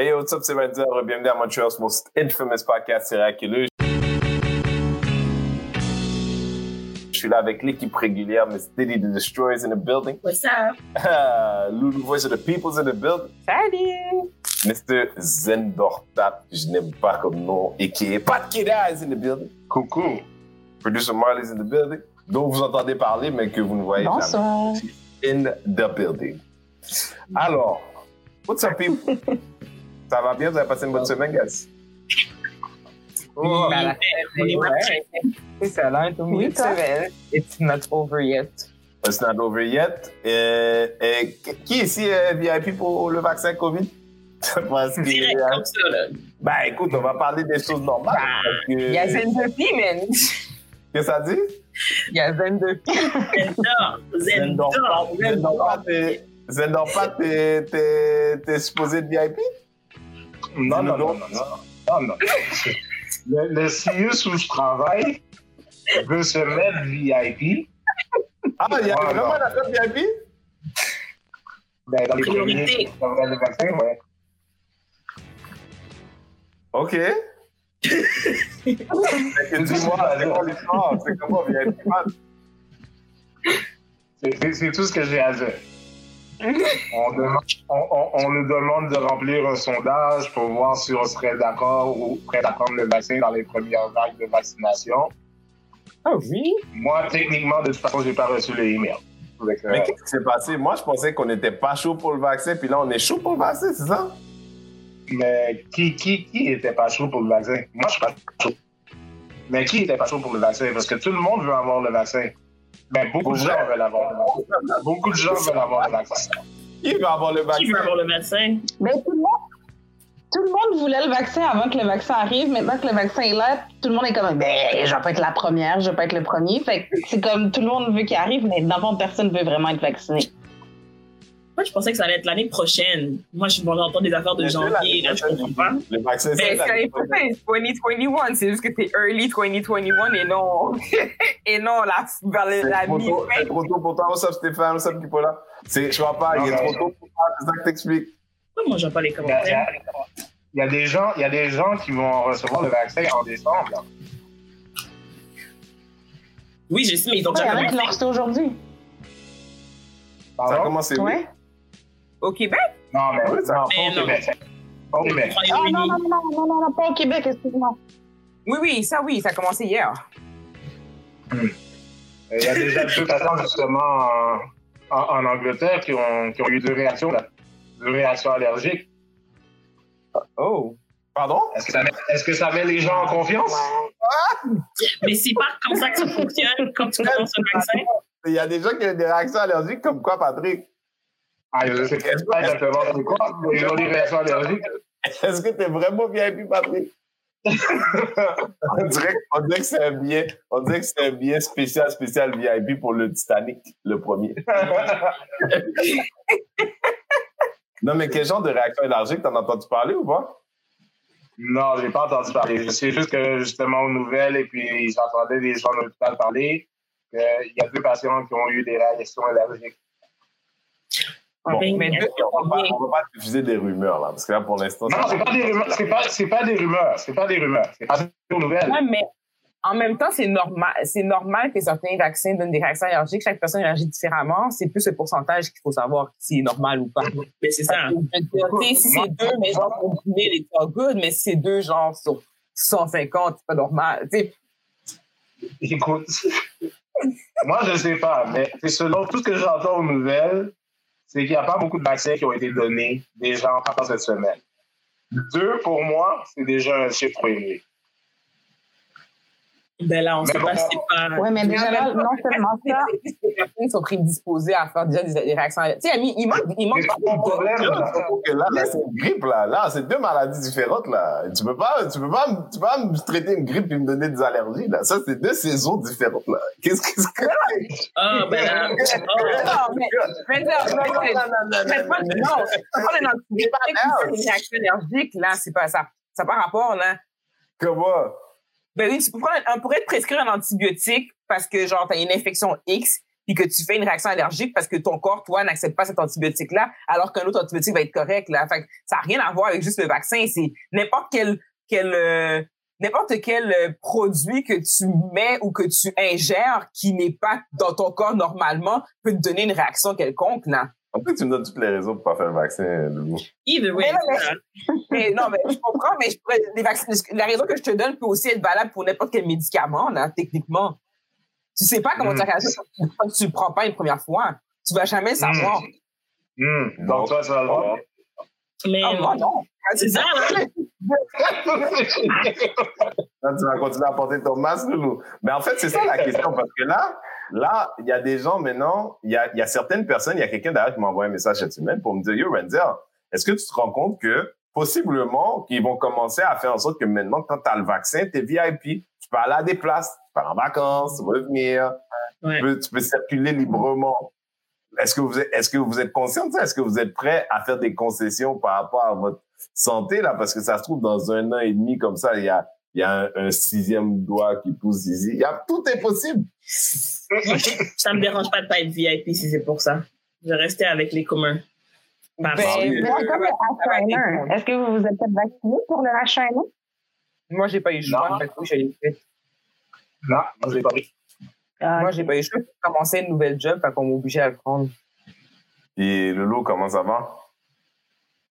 Hey, what's up, c'est Renzer. Bienvenue à Montreal's most infamous podcast miraculeux. Je suis là avec l'équipe régulière, Miss Diddy the Destroyers in the building. What's up? Lulu Voice of the People's in the building. Salut! Mr. Zendortap, je n'aime pas comme nom, a.k.a. Pat Kida is in the building. Coucou. Producer Marley's in the building. Dont vous entendez parler, mais que vous ne voyez Bonsoir. jamais. In the building. Alors, what's up, people? Ça va bien? Vous avez passé une bonne semaine, guys? Oh, Oui, ça, là, un tout Oui, milieu de toi? semaine. It's not over yet. It's not over yet. Euh, euh, qui ici est VIP pour le vaccin COVID? Parce que, Direct euh, comme ça, là. ben écoute, on va parler des choses normales. Que- Il y a Zen Duffy, man. Qu'est-ce que ça dit? Il y a Zen Duffy. Zendor. Zendor. Zendorpat, t'es- Zendorpat, t'es- t'es t'es supposé être VIP? Non, non, non, non, non, non, non. Le, le CIUS où je travaille veut se mettre VIP. Ah, il y a vraiment non. la code VIP? Ben, dans les Priorité. premiers qui prendront le vaccin, ouais. OK. Dis-moi, c'est comment VIP? man? C'est tout ce que j'ai à dire. On, demande- on- on- on nous demande de remplir un sondage pour voir si on serait d'accord ou prêt à prendre le vaccin dans les premières vagues de vaccination. Ah oui? Moi, techniquement, de toute façon, j'ai pas reçu les emails. Fait que, Mais qu'est-ce qui s'est passé? Moi, je pensais qu'on n'était pas chaud pour le vaccin, puis là, on est chaud pour le vaccin, c'est ça? Mais qui, qui, qui était pas chaud pour le vaccin? Moi, je suis pas chaud. Mais qui était pas chaud pour le vaccin? Parce que tout le monde veut avoir le vaccin. Beaucoup de gens veulent avoir le vaccin. Beaucoup de gens veulent avoir le vaccin. Qui va avoir le Qui vaccin? veut avoir le vaccin? Ben, tout, le monde, tout le monde voulait le vaccin avant que le vaccin arrive. Maintenant que le vaccin est là, tout le monde est comme ben, je vais pas être la première, je vais pas être le premier. Fait que c'est comme tout le monde veut qu'il arrive, mais dans le fond, personne veut vraiment être vacciné. Moi, je pensais que ça allait être l'année prochaine? Moi, je vais entendre des affaires de janvier, là, je comprends pas. Le vaccin, Mais c'est c'est l'année prochaine, 2021. C'est juste que c'est early 2021 et non, et non la, vers la, la trop tôt- c'est trop tôt pour toi. What's up, Stéphane? What's up, Kipola? C'est, je vois pas, il est trop tôt pour toi, c'est ça que t'expliques. Pourquoi moi, j'en pas les Il y, a, commentaires? il y a des gens, il y a des gens qui vont recevoir le vaccin en décembre. Oui, je sais, mais ils ont Il y déjà en a qui l'ont commencé. reçu aujourd'hui. Ça a commencé où? Au Québec? Non, mais, non, Mais pas au non. Québec. Pas au Québec. Ah non, non, non, non, non, non, pas au Québec, excuse-moi. Oui, oui, ça oui, ça a commencé hier. Il y a des applications justement en, en- en Angleterre qui ont, qui ont eu deux réactions, là. deux réactions allergiques. Oh. Pardon? Est-ce que, ça met, est-ce que ça met les gens en confiance? Mais c'est pas comme ça que ça fonctionne quand tu commences un vaccin? Il y a des gens qui ont des réactions allergiques comme quoi, Patrick? Est-ce que t'es vraiment VIP, Patrick? on, dirait, on dirait que c'est un billet, on dirait que c'est un billet spécial, spécial VIP pour le Titanic, le premier. Non, mais quel genre de réaction allergique t'en as entendu parler ou pas? Non, j'ai pas entendu parler. Je sais juste que justement aux nouvelles, et puis j'entendais des gens de l'hôpital parler, qu'il y a deux patients qui ont eu des réactions allergiques. Bon, mais deux- On va, pas, on va pas diffuser des rumeurs, là, parce que là, pour l'instant, Non, c'est pas des rumeurs. C'est pas, c'est pas des rumeurs. C'est pas des rumeurs. C'est pas des nouvelles. Ouais, mais en même temps, c'est normal, c'est normal que certains vaccins donnent des réactions allergiques. Chaque personne réagit différemment. C'est plus le pourcentage qu'il faut savoir si c'est normal ou pas. Mais c'est ça. Sais, si c'est deux, mais genre combinés, les trois good, mais si c'est deux, genre sur 150, c'est pas normal. Écoute, moi, je sais pas, mais c'est selon tout ce que j'entends aux nouvelles, c'est qu'il n'y a pas beaucoup de vaccins qui ont été donnés déjà en partant cette semaine. Deux, pour moi, c'est déjà un chiffre élevé. Ben là, on sait bon. pas si c'est pas. Ouais, mais déjà là, non seulement ça, les personnes sont prédisposées à faire déjà des, des réactions allergiques. Tu sais, Ami, il manque, il pas mon problème. Là, que là, là, c'est une grippe, là. Là, c'est deux maladies différentes, là. Tu peux pas, tu peux pas, me- tu peux pas me traiter une grippe et me donner des allergies, là. Ça, c'est deux saisons différentes, là. Qu'est-ce que c'est? que... Ah, ben là. Non, mais, mais non, non, non, non, c'est pas un antibiotique, c'est une réaction allergique, là, c'est pas ça. Ça n'a pas rapport, là. Comment? Ben oui, tu peux prendre on pourrait te prescrire un antibiotique parce que, genre, t'as une infection X, puis que tu fais une réaction allergique parce que ton corps, toi, n'accepte pas cet antibiotique-là, alors qu'un autre antibiotique va être correct. Là. Fait que ça n'a rien à voir avec juste le vaccin. C'est n'importe quel, quel euh, n'importe quel euh, produit que tu mets ou que tu ingères qui n'est pas dans ton corps normalement peut te donner une réaction quelconque. Là. En fait, tu me donnes toutes les raisons pour pas faire le vaccin, Loulou. Either way. Mais non. Mais non, mais je comprends, mais je pourrais- les vaccins, la raison que je te donne peut aussi être valable pour n'importe quel médicament, là, techniquement. Tu sais pas comment Mm. tu réagis quand tu le prends pas une première fois. Tu vas jamais le savoir. Hmm. Donc, toi, tu vas le voir. Mais Ah, moi, non. c'est ça, hein? Là, tu vas continuer à porter ton masque, Loulou. Mais en fait, c'est ça la question, parce que là, là, il y a des gens maintenant, il y a, y a certaines personnes, il y a quelqu'un d'ailleurs qui m'a envoyé un message cette semaine pour me dire, Yo, Renzer, est-ce que tu te rends compte que possiblement qu'ils vont commencer à faire en sorte que maintenant, quand tu as le vaccin, tu es VIP. Tu peux aller à des places, tu pars en vacances, tu peux venir, Ouais. tu, peux, tu peux circuler librement. Est-ce que vous êtes, est-ce que vous êtes conscient de ça? Est-ce que vous êtes prêt à faire des concessions par rapport à votre santé, là? Parce que ça se trouve, dans un an et demi, comme ça, il y a, il y a un, un sixième doigt qui pousse ici. Il y a, tout est possible. Ça me dérange pas de pas être VIP si c'est pour ça. Je rester avec les communs. Bah, Ben, le H1N1, est-ce que vous vous êtes fait vacciner pour le H1N1? Moi, j'ai pas eu le choix. Non. Moi, je l'ai pas pris. Ah, Moi, j'ai pas eu le choix. J'ai commencé une nouvelle job, fait qu'on m'a obligé à le prendre. Et Lolo, comment ça va?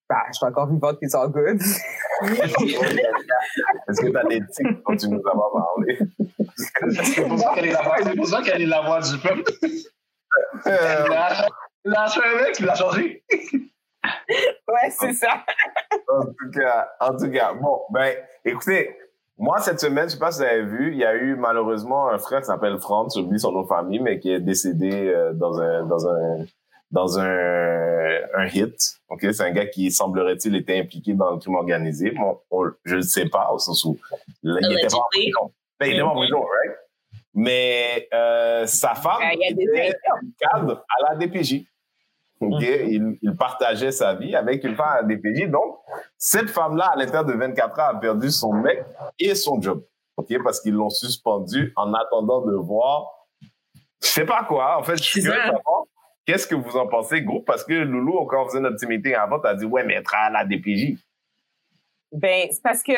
Bah, je suis encore vivante, it's all good. Est-ce que tu as des tics dont tu nous as pas parlé? C'est pour ça qu'elle est la voix, c'est pour ça qu'elle est la voix du peuple? Acheté un mec, il l'a changé. Ouais, c'est ça. en tout cas, en tout cas, bon, ben, écoutez, moi, cette semaine, je sais pas si vous avez vu, il y a eu malheureusement un frère qui s'appelle Franz, j'oublie son nom de famille, mais qui est décédé euh, dans un, dans un, dans un, un hit. Ok, c'est un gars qui semblerait-il était impliqué dans le crime organisé. Bon, on- je ne sais pas, au sens où là, il était pas en prison. Ben, il était pas en prison, right? Mais euh, sa femme Il y a des était cadre à la DPJ. Ok, il, il partageait sa vie avec une femme à la DPJ. Donc, cette femme-là, à l'intérieur de 24 heures, a perdu son mec et son job. Ok, parce qu'ils l'ont suspendu en attendant de voir, je sais pas quoi. En fait, je suis C'est curieux de ça. savoir qu'est-ce que vous en pensez, groupe, parce que Loulou, quand on faisait notre petit avant, t'as dit, ouais, mais travaille à la DPJ. Ben, c'est parce que,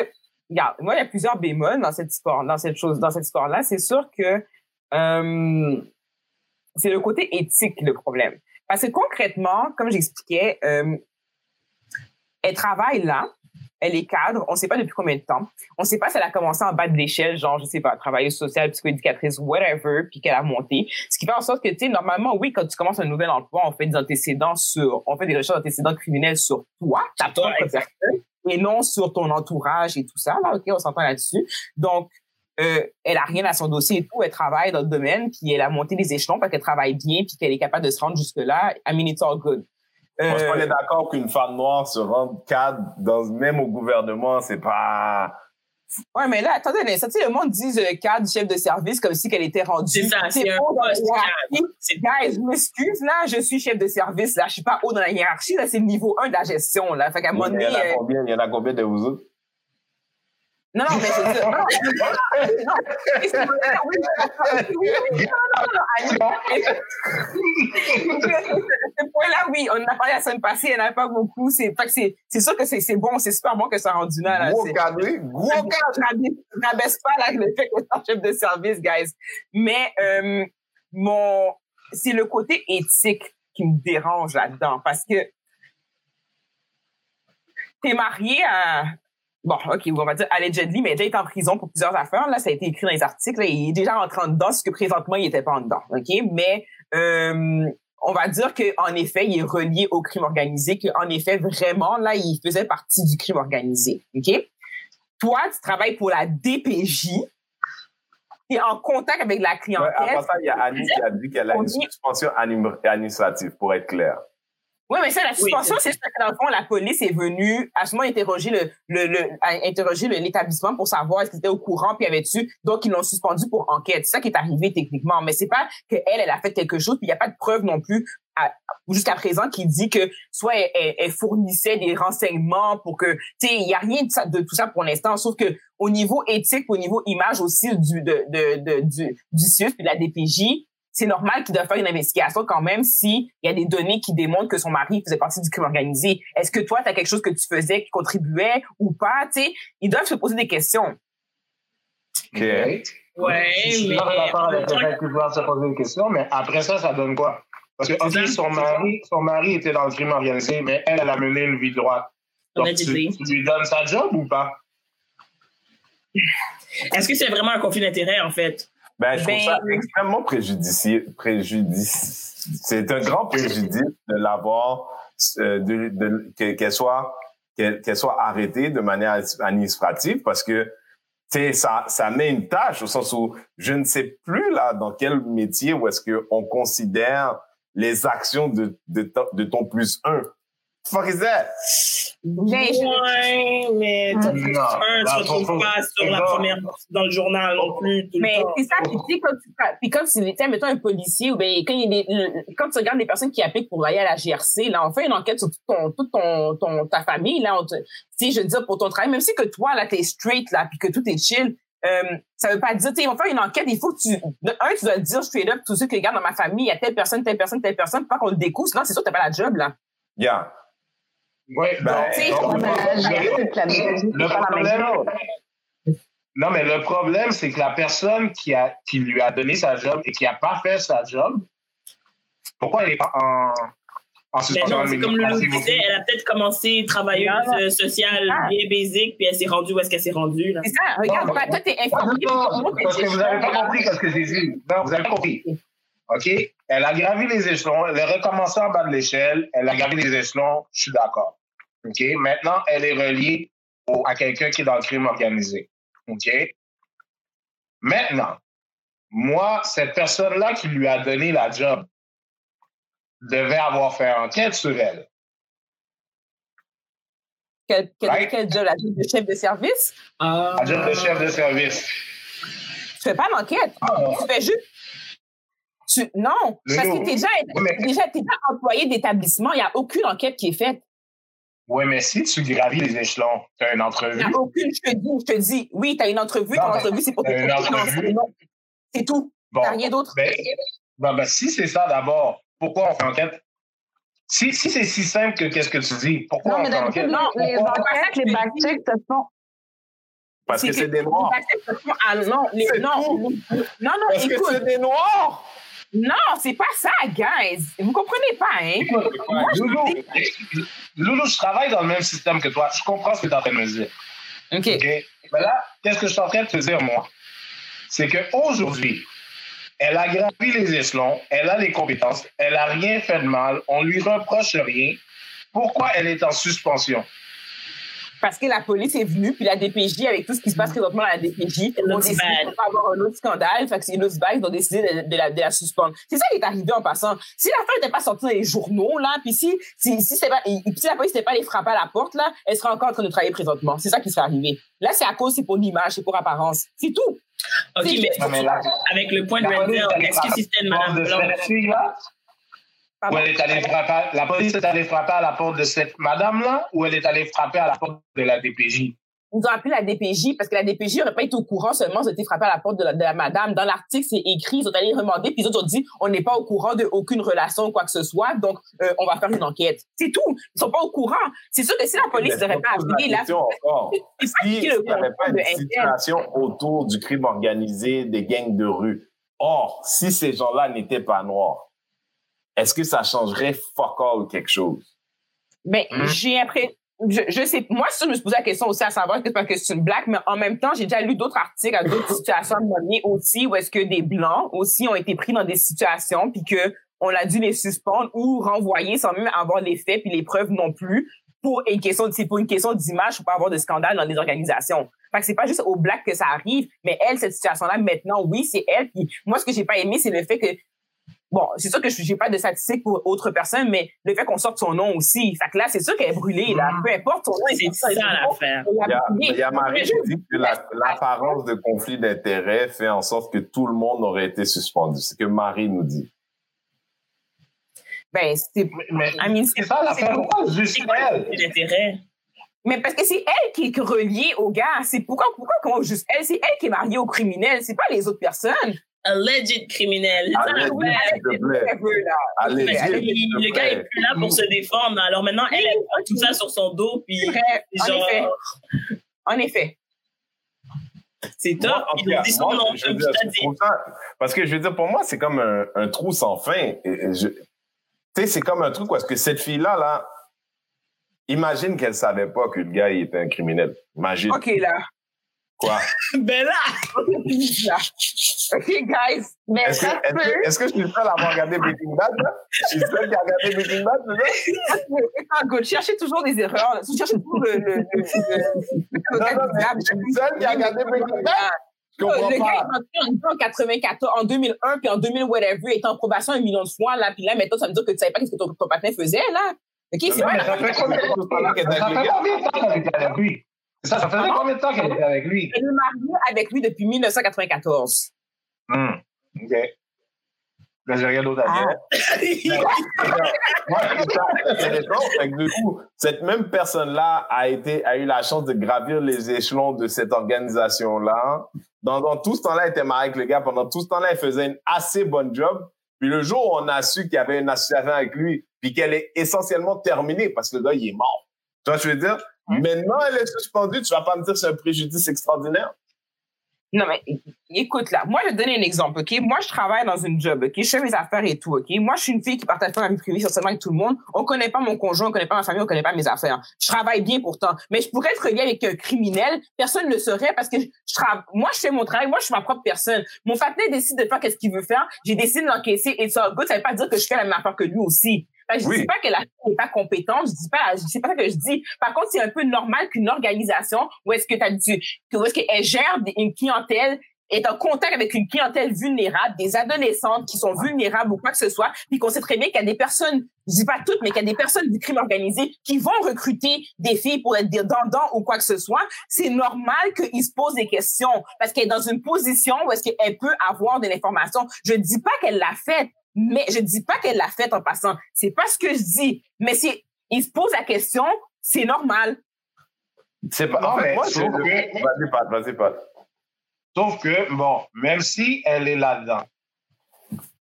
regarde, moi, il y a plusieurs bémols dans cette histoire, dans cette chose, dans cette histoire-là. C'est sûr que euh, c'est le côté éthique le problème. Parce que concrètement, comme j'expliquais, euh, elle travaille là, elle est cadre, on ne sait pas depuis combien de temps. On ne sait pas si elle a commencé en bas de l'échelle, genre, je sais pas, travailleuse sociale, psychoéducatrice, whatever, puis qu'elle a monté. Ce qui fait en sorte que, tu sais, normalement, oui, quand tu commences un nouvel emploi, on fait des antécédents sur, on fait des recherches d'antécédents criminels sur toi, ta propre personne, et non sur ton entourage et tout ça. Là, OK, on s'entend là-dessus. Donc, euh, elle a rien à son dossier et tout. Elle travaille dans le domaine, puis elle a monté des échelons parce qu'elle travaille bien, puis qu'elle est capable de se rendre jusque-là. I mean, it's all good. Moi, je Euh, suis pas d'accord qu'une femme noire se rende cadre, dans, même au gouvernement, c'est pas... Ouais, mais là, attendez, mais ça, tu sais, le monde dit euh, cadre, chef de service, comme si qu'elle était rendue. C'est ça, c'est un haut dans la poste hiérarchie. C'est Guys, je m'excuse, là, je suis chef de service, là, je suis pas haut dans la hiérarchie, là, c'est le niveau 1 de la gestion, là. Fait qu'à un moment Il donné, y en a euh, combien, il y en a combien de vous autres? Non, non, mais veux dire, non, ce point-là, oui, on en a parlé la semaine passée, il n'y en avait pas beaucoup, c'est, c'est, c'est sûr que c'est, c'est bon, c'est super bon que ça a rendu là, là. Gros c'est- cadre, oui, gros cas, je rabaisse pas là, le fait que chef de service, guys. Mais euh, mon, c'est le côté éthique qui me dérange là-dedans parce que t'es marié à bon, ok, on va dire allegedly, mais il été en prison pour plusieurs affaires. Là, ça a été écrit dans les articles. là, il est déjà entré en dedans, ce que présentement il était pas en dedans. Ok, mais euh, on va dire que en effet, il est relié au crime organisé, que en effet, vraiment, là, il faisait partie du crime organisé. OK? Toi, tu travailles pour la DPJ. Tu es en contact avec la Ouais, clientèle. avant ça, il y a Annie qui a dit qu'elle a une suspension administrative, pour être clair. Oui, mais ça, la suspension, c'est- c'est ça que dans le fond, la police est venue à ce moment interroger le, le, le interroger l'établissement pour savoir est-ce qu'ils étaient au courant, puis y avait-tu donc ils l'ont suspendu pour enquête. C'est ça qui est arrivé techniquement, mais c'est pas que elle, elle a fait quelque chose, puis il y a pas de preuve non plus jusqu'à présent qui dit que soit elle, elle- elle fournissait des renseignements pour que tu sais il y a rien de, ça, de tout ça pour l'instant, sauf que au niveau éthique, au niveau image aussi du de, de, de- du du CIUS puis de la DPJ, c'est normal qu'il doit faire une investigation quand même s'il y a des données qui démontrent que son mari faisait partie du crime organisé. Est-ce que toi, tu as quelque chose que tu faisais qui contribuait ou pas? Sais, ils doivent se poser des questions. OK. Ouais, Je suis mais. pas d'accord avec en le fait qu'ils doivent se poser une question, mais après ça, ça donne quoi? Parce que, OK, son mari, son mari était dans le crime organisé, mais elle, elle a mené une vie droite. Donc, tu, tu lui donnes sa job ou pas? Est-ce que c'est vraiment un conflit d'intérêt, en fait? Ben, je trouve Ben- ça extrêmement préjudicieux. Préjudice. C'est un grand préjudice de l'avoir, euh, de, de- que- qu'elle soit, qu'elle qu'elle soit arrêtée de manière administrative parce que, tu sais, ça, ça met une tâche au sens où je ne sais plus là dans quel métier où est-ce qu'on considère les actions de, de, de ton plus un. Fuck is that? Ben, Ouais, mais tu ne retrouves pas sur la première, dans le journal non plus. Tout Mais c'est ça, puis tu sais, quand tu, puis comme si, tu sais, mettons un policier, ou ben, quand il y a des, le- quand tu regardes les personnes qui appliquent pour aller à la GRC, là, on fait une enquête sur toute ton, toute ton, ton, ta famille, là, on te, tu sais, je veux dire, pour ton travail, même si que toi, là, t'es straight, là, puis que tout est chill, euh, ça veut pas dire, tu sais, ils vont faire une enquête, il faut que tu, un, tu dois dire straight up, tous ceux qui regardent dans ma famille, il y a telle personne, telle personne, telle personne, pas qu'on le découvre, sinon c'est sûr que t'as pas la job, là. Yeah. Oui, Ben, donc, donc, le problème, non, mais le problème, c'est que la personne qui, a, qui lui a donné sa job et qui n'a pas fait sa job, pourquoi elle n'est pas en, en suspension non, c'est comme le administrative disait, elle a peut-être commencé travailleuse euh, sociale Ah. bien basique, puis elle s'est rendue où est-ce qu'elle s'est rendue, là? C'est ça, regarde, Non, pas- toi, t'es Ah, informé. parce que vous n'avez pas compris ce que j'ai dit. Non, vous avez compris. OK? Elle a gravi les échelons, elle a recommencé en bas de l'échelle, elle a gravi les échelons, je suis d'accord. OK? Maintenant, elle est reliée au- à quelqu'un qui est dans le crime organisé. OK? Maintenant, moi, cette personne-là qui lui a donné la job devait avoir fait enquête sur elle. Quel, quel, Right? quel job, la job de chef de service? Ah. La job de chef de service. Tu fais pas l'enquête. Tu fais juste. Tu, non, parce que déjà, Oui, mais- déjà, t'es déjà employé d'établissement. Il n'y a aucune enquête qui est faite. Oui, mais si tu gravis les échelons, tu as une Il entrevue. a aucune. Je te dis, je te dis, oui, tu as une entrevue. Non, Ton entrevue, c'est pour une Non, entrevue. c'est- non. C'est tout. Bon, T'as rien d'autre. Ben, ben, ben, si c'est ça d'abord, pourquoi on fait enquête? Si, si c'est si simple que qu'est-ce que tu dis, pourquoi Non, on mais fait enquête? d'habitude, Non, les pourquoi? enquêtes, les backchecks, ce sont. Parce que c'est des noirs. Ah, non, les- non, non, non, Parce que écoute. c'est des noirs. Non, c'est pas ça, guys. Vous comprenez pas, hein? Loulou, Loulou, je travaille dans le même système que toi. Je comprends ce que tu es en train de me dire. OK. Mais là, qu'est-ce que je suis en train de te dire, moi? C'est qu'aujourd'hui, elle a gravi les échelons, elle a les compétences, elle n'a rien fait de mal, on lui reproche rien. Pourquoi elle est en suspension? Parce que la police est venue, puis la DPJ, avec tout ce qui se passe présentement à la DPJ, on décide avoir un autre scandale. Fait que bad, ils ont décidé de, de la, de la suspendre. C'est ça qui est arrivé en passant. Si l'affaire n'était pas sortie dans les journaux, là, puis si, si, si, c'est pas, et- et si la police n'était pas allée frapper à la porte, là, elle serait encore en train de travailler présentement. C'est ça qui serait arrivé. Là, c'est à cause, c'est pour l'image, c'est pour apparence. C'est tout. OK, mais Non, mais là, avec le point de la est est-ce que si c'était une madame Pardon? elle est allée frapper, la police est allée frapper à la porte de cette madame-là, ou elle est allée frapper à la porte de la DPJ? Ils ont appelé la DPJ parce que la DPJ n'aurait pas été au courant seulement, ils ont été frappés à la porte de la, de la madame. Dans l'article, c'est écrit, ils ont allé demander, puis ils ont dit, on n'est pas au courant de aucune relation ou quoi que ce soit, donc euh, on va faire une enquête. C'est tout. Ils sont pas au courant. C'est sûr que si la police n'aurait pas appelé, là, c'est Si il le n'y avait pas une situation autour du crime organisé des gangs de rue, or, si ces gens-là n'étaient pas noirs, est-ce que ça changerait fuck all quelque chose? Mais Hum. j'ai après, je, je sais, moi, ça, je me suis posé la question aussi à savoir que c'est parce que c'est une blague, mais en même temps, j'ai déjà lu d'autres articles à d'autres situations à un moment donné aussi où est-ce que des blancs aussi ont été pris dans des situations puis que on a dû les suspendre ou renvoyer sans même avoir les faits puis les preuves non plus pour une question, c'est pour une question d'image pour pas avoir de scandale dans des organisations. Fait que c'est pas juste aux blacks que ça arrive, mais elle, cette situation-là, maintenant, oui, c'est elle. Puis moi, ce que j'ai pas aimé, c'est le fait que Bon, c'est sûr que je j'ai pas de statistiques pour autres personnes, mais le fait qu'on sorte son nom aussi. Fait que là, c'est sûr qu'elle est brûlée, là. Peu importe son nom. C'est ça l'affaire. Il y a, il y a Marie qui dit que la- l'apparence de conflit d'intérêts fait en sorte que tout le monde aurait été suspendu. C'est ce que Marie nous dit. Ben, c'est, Mais, mais I mean, c'est ça l'affaire. Pourquoi juste elle? conflit d'intérêt? mais parce que c'est elle qui est reliée au gars. C'est pourquoi, pourquoi, comment juste elle? C'est elle qui est mariée au criminel. C'est pas les autres personnes. Alleged criminel. Ça, Alleged, te le gars est plus là pour se défendre. Alors maintenant, elle, elle prend tout ça sur son dos, puis genre, effet. En effet. c'est top. Ils ont dit son nom, parce que je veux dire, pour moi, c'est comme un, un trou sans fin. Je- Tu sais, c'est comme un truc parce que cette fille-là, là, imagine qu'elle savait pas que le gars il était un criminel. Imagine. OK, là. Quoi? Ben là. OK, guys. Mais Est-ce que, ça est-ce, que, est-ce que je suis le seul à avoir regardé Breaking Bad, là? Je suis le seul qui a regardé Breaking Bad, c'est ça? Pas. Cherchez toujours des erreurs. Cherchez toujours le... le, le, le, Non, non, mais je suis le seul qui a regardé Breaking Bad. Je Le comprends gars pas. est entré en 94, en 2001, puis en 2000, whatever, il était en probation un million de fois, là, puis là, maintenant, ça veut dire que tu savais pas ce que ton, ton patin faisait, là. OK, c'est pas la ça fait combien de temps avec lui? Ça, ça faisait combien de temps qu'elle était avec lui? Elle est mariée avec lui depuis 1994. Hmm. OK. Là, j'ai rien d'autre à dire. Que du coup, cette même personne-là a été, a eu la chance de gravir les échelons de cette organisation-là. Dans, dans tout ce temps-là, elle était mariée avec le gars. Pendant tout ce temps-là, elle faisait une assez bonne job. Puis le jour où on a su qu'il y avait une association avec lui, puis qu'elle est essentiellement terminée parce que le gars, il est mort. Tu vois ce que je veux dire? Maintenant, elle est suspendue. Tu vas pas me dire que c'est un préjudice extraordinaire? Non, mais écoute, là, moi, je vais te donner un exemple, OK? Moi, je travaille dans une job, OK? Je fais mes affaires et tout, OK? Moi, je suis une fille qui partage pas ma vie privée socialement avec tout le monde. On connaît pas mon conjoint, on connaît pas ma famille, on connaît pas mes affaires. Je travaille bien pourtant. Mais je pourrais être liée avec un criminel. Personne ne le saurait parce que je travaille. Moi, je fais mon travail. Moi, je suis ma propre personne. Mon partenaire décide de faire qu'est-ce qu'il veut faire. J'ai décidé d'encaisser et ça, ça veut pas dire que je fais la même affaire que lui aussi. Je Oui. dis pas que la fille n'est pas compétente, je dis pas, c'est pas ça que je dis. Par contre, c'est un peu normal qu'une organisation où est-ce que t'as du, que où est-ce qu'elle gère une clientèle est en contact avec une clientèle vulnérable, des adolescentes qui sont vulnérables ou quoi que ce soit, puis qu'on sait très bien qu'il y a des personnes, je dis pas toutes, mais qu'il y a des personnes du crime organisé qui vont recruter des filles pour être des dandans ou quoi que ce soit, c'est normal qu'ils se posent des questions parce qu'elle est dans une position où est-ce qu'elle peut avoir de l'information. Je dis pas qu'elle l'a fait, mais je dis pas qu'elle l'a fait en passant. C'est pas ce que je dis. Mais si il se pose la question, c'est normal. C'est pas, Non, en fait, mais moi, sauf je, que- vas-y, Pat, vas-y, Pat. Sauf que, bon, même si elle est là-dedans,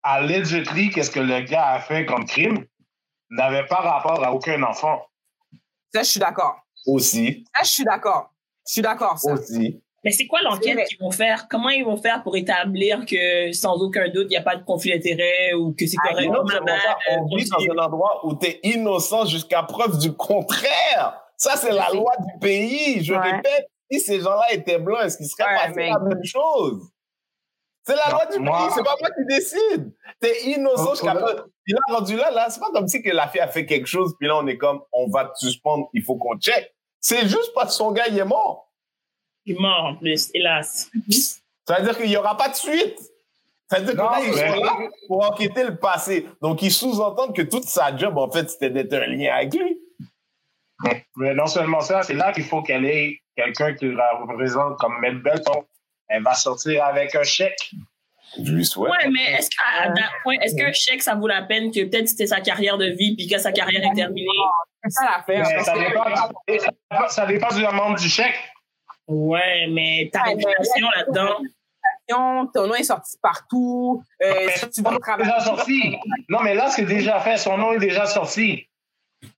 allegedly, qu'est-ce que le gars a fait comme crime n'avait pas rapport à aucun enfant. Ça, je suis d'accord. Aussi, Ça, je suis d'accord. Je suis d'accord, ça. aussi. Mais c'est quoi l'enquête qu'ils vont faire? Comment ils vont faire pour établir que, sans aucun doute, il n'y a pas de conflit d'intérêt ou que c'est Ah, correct? Non seulement maman, ça, on vit dans un endroit où tu es innocent jusqu'à preuve du contraire. Ça, c'est la loi du pays. Je Ouais. répète, si ces gens-là étaient blancs, est-ce qu'il serait Ouais, passé mais- la même chose? C'est la Non, loi du moi- pays, c'est pas moi qui décide. T'es innocent jusqu'à preuve. Puis là, rendu là, là, c'est pas comme si que la fille a fait quelque chose, puis là, on est comme, on va te suspendre, il faut qu'on check. C'est juste parce que son gars, il est mort. Il est mort en plus, hélas. Ça veut dire qu'il n'y aura pas de suite. Ça veut dire que là, ils sont là pour enquêter le passé. Donc, ils sous-entendent que toute sa job, en fait, c'était d'être un lien avec lui. Mais non seulement ça, c'est là qu'il faut qu'elle ait quelqu'un qui la représente comme Mel Belton. Elle va sortir avec un chèque. Je lui souhaite. Ouais, mais est-ce qu'à point, est-ce qu'un chèque, ça vaut la peine que peut-être c'était sa carrière de vie puis que sa carrière est terminée? C'est ça l'affaire. Ça ça dépend- ça dépend du amende du chèque. Ouais, mais ta Ouais, mais- réputation là-dedans. ton nom est sorti partout. Euh, si tu vas au C'est travail. déjà sorti. Non, mais là, c'est déjà fait. Son nom est déjà sorti.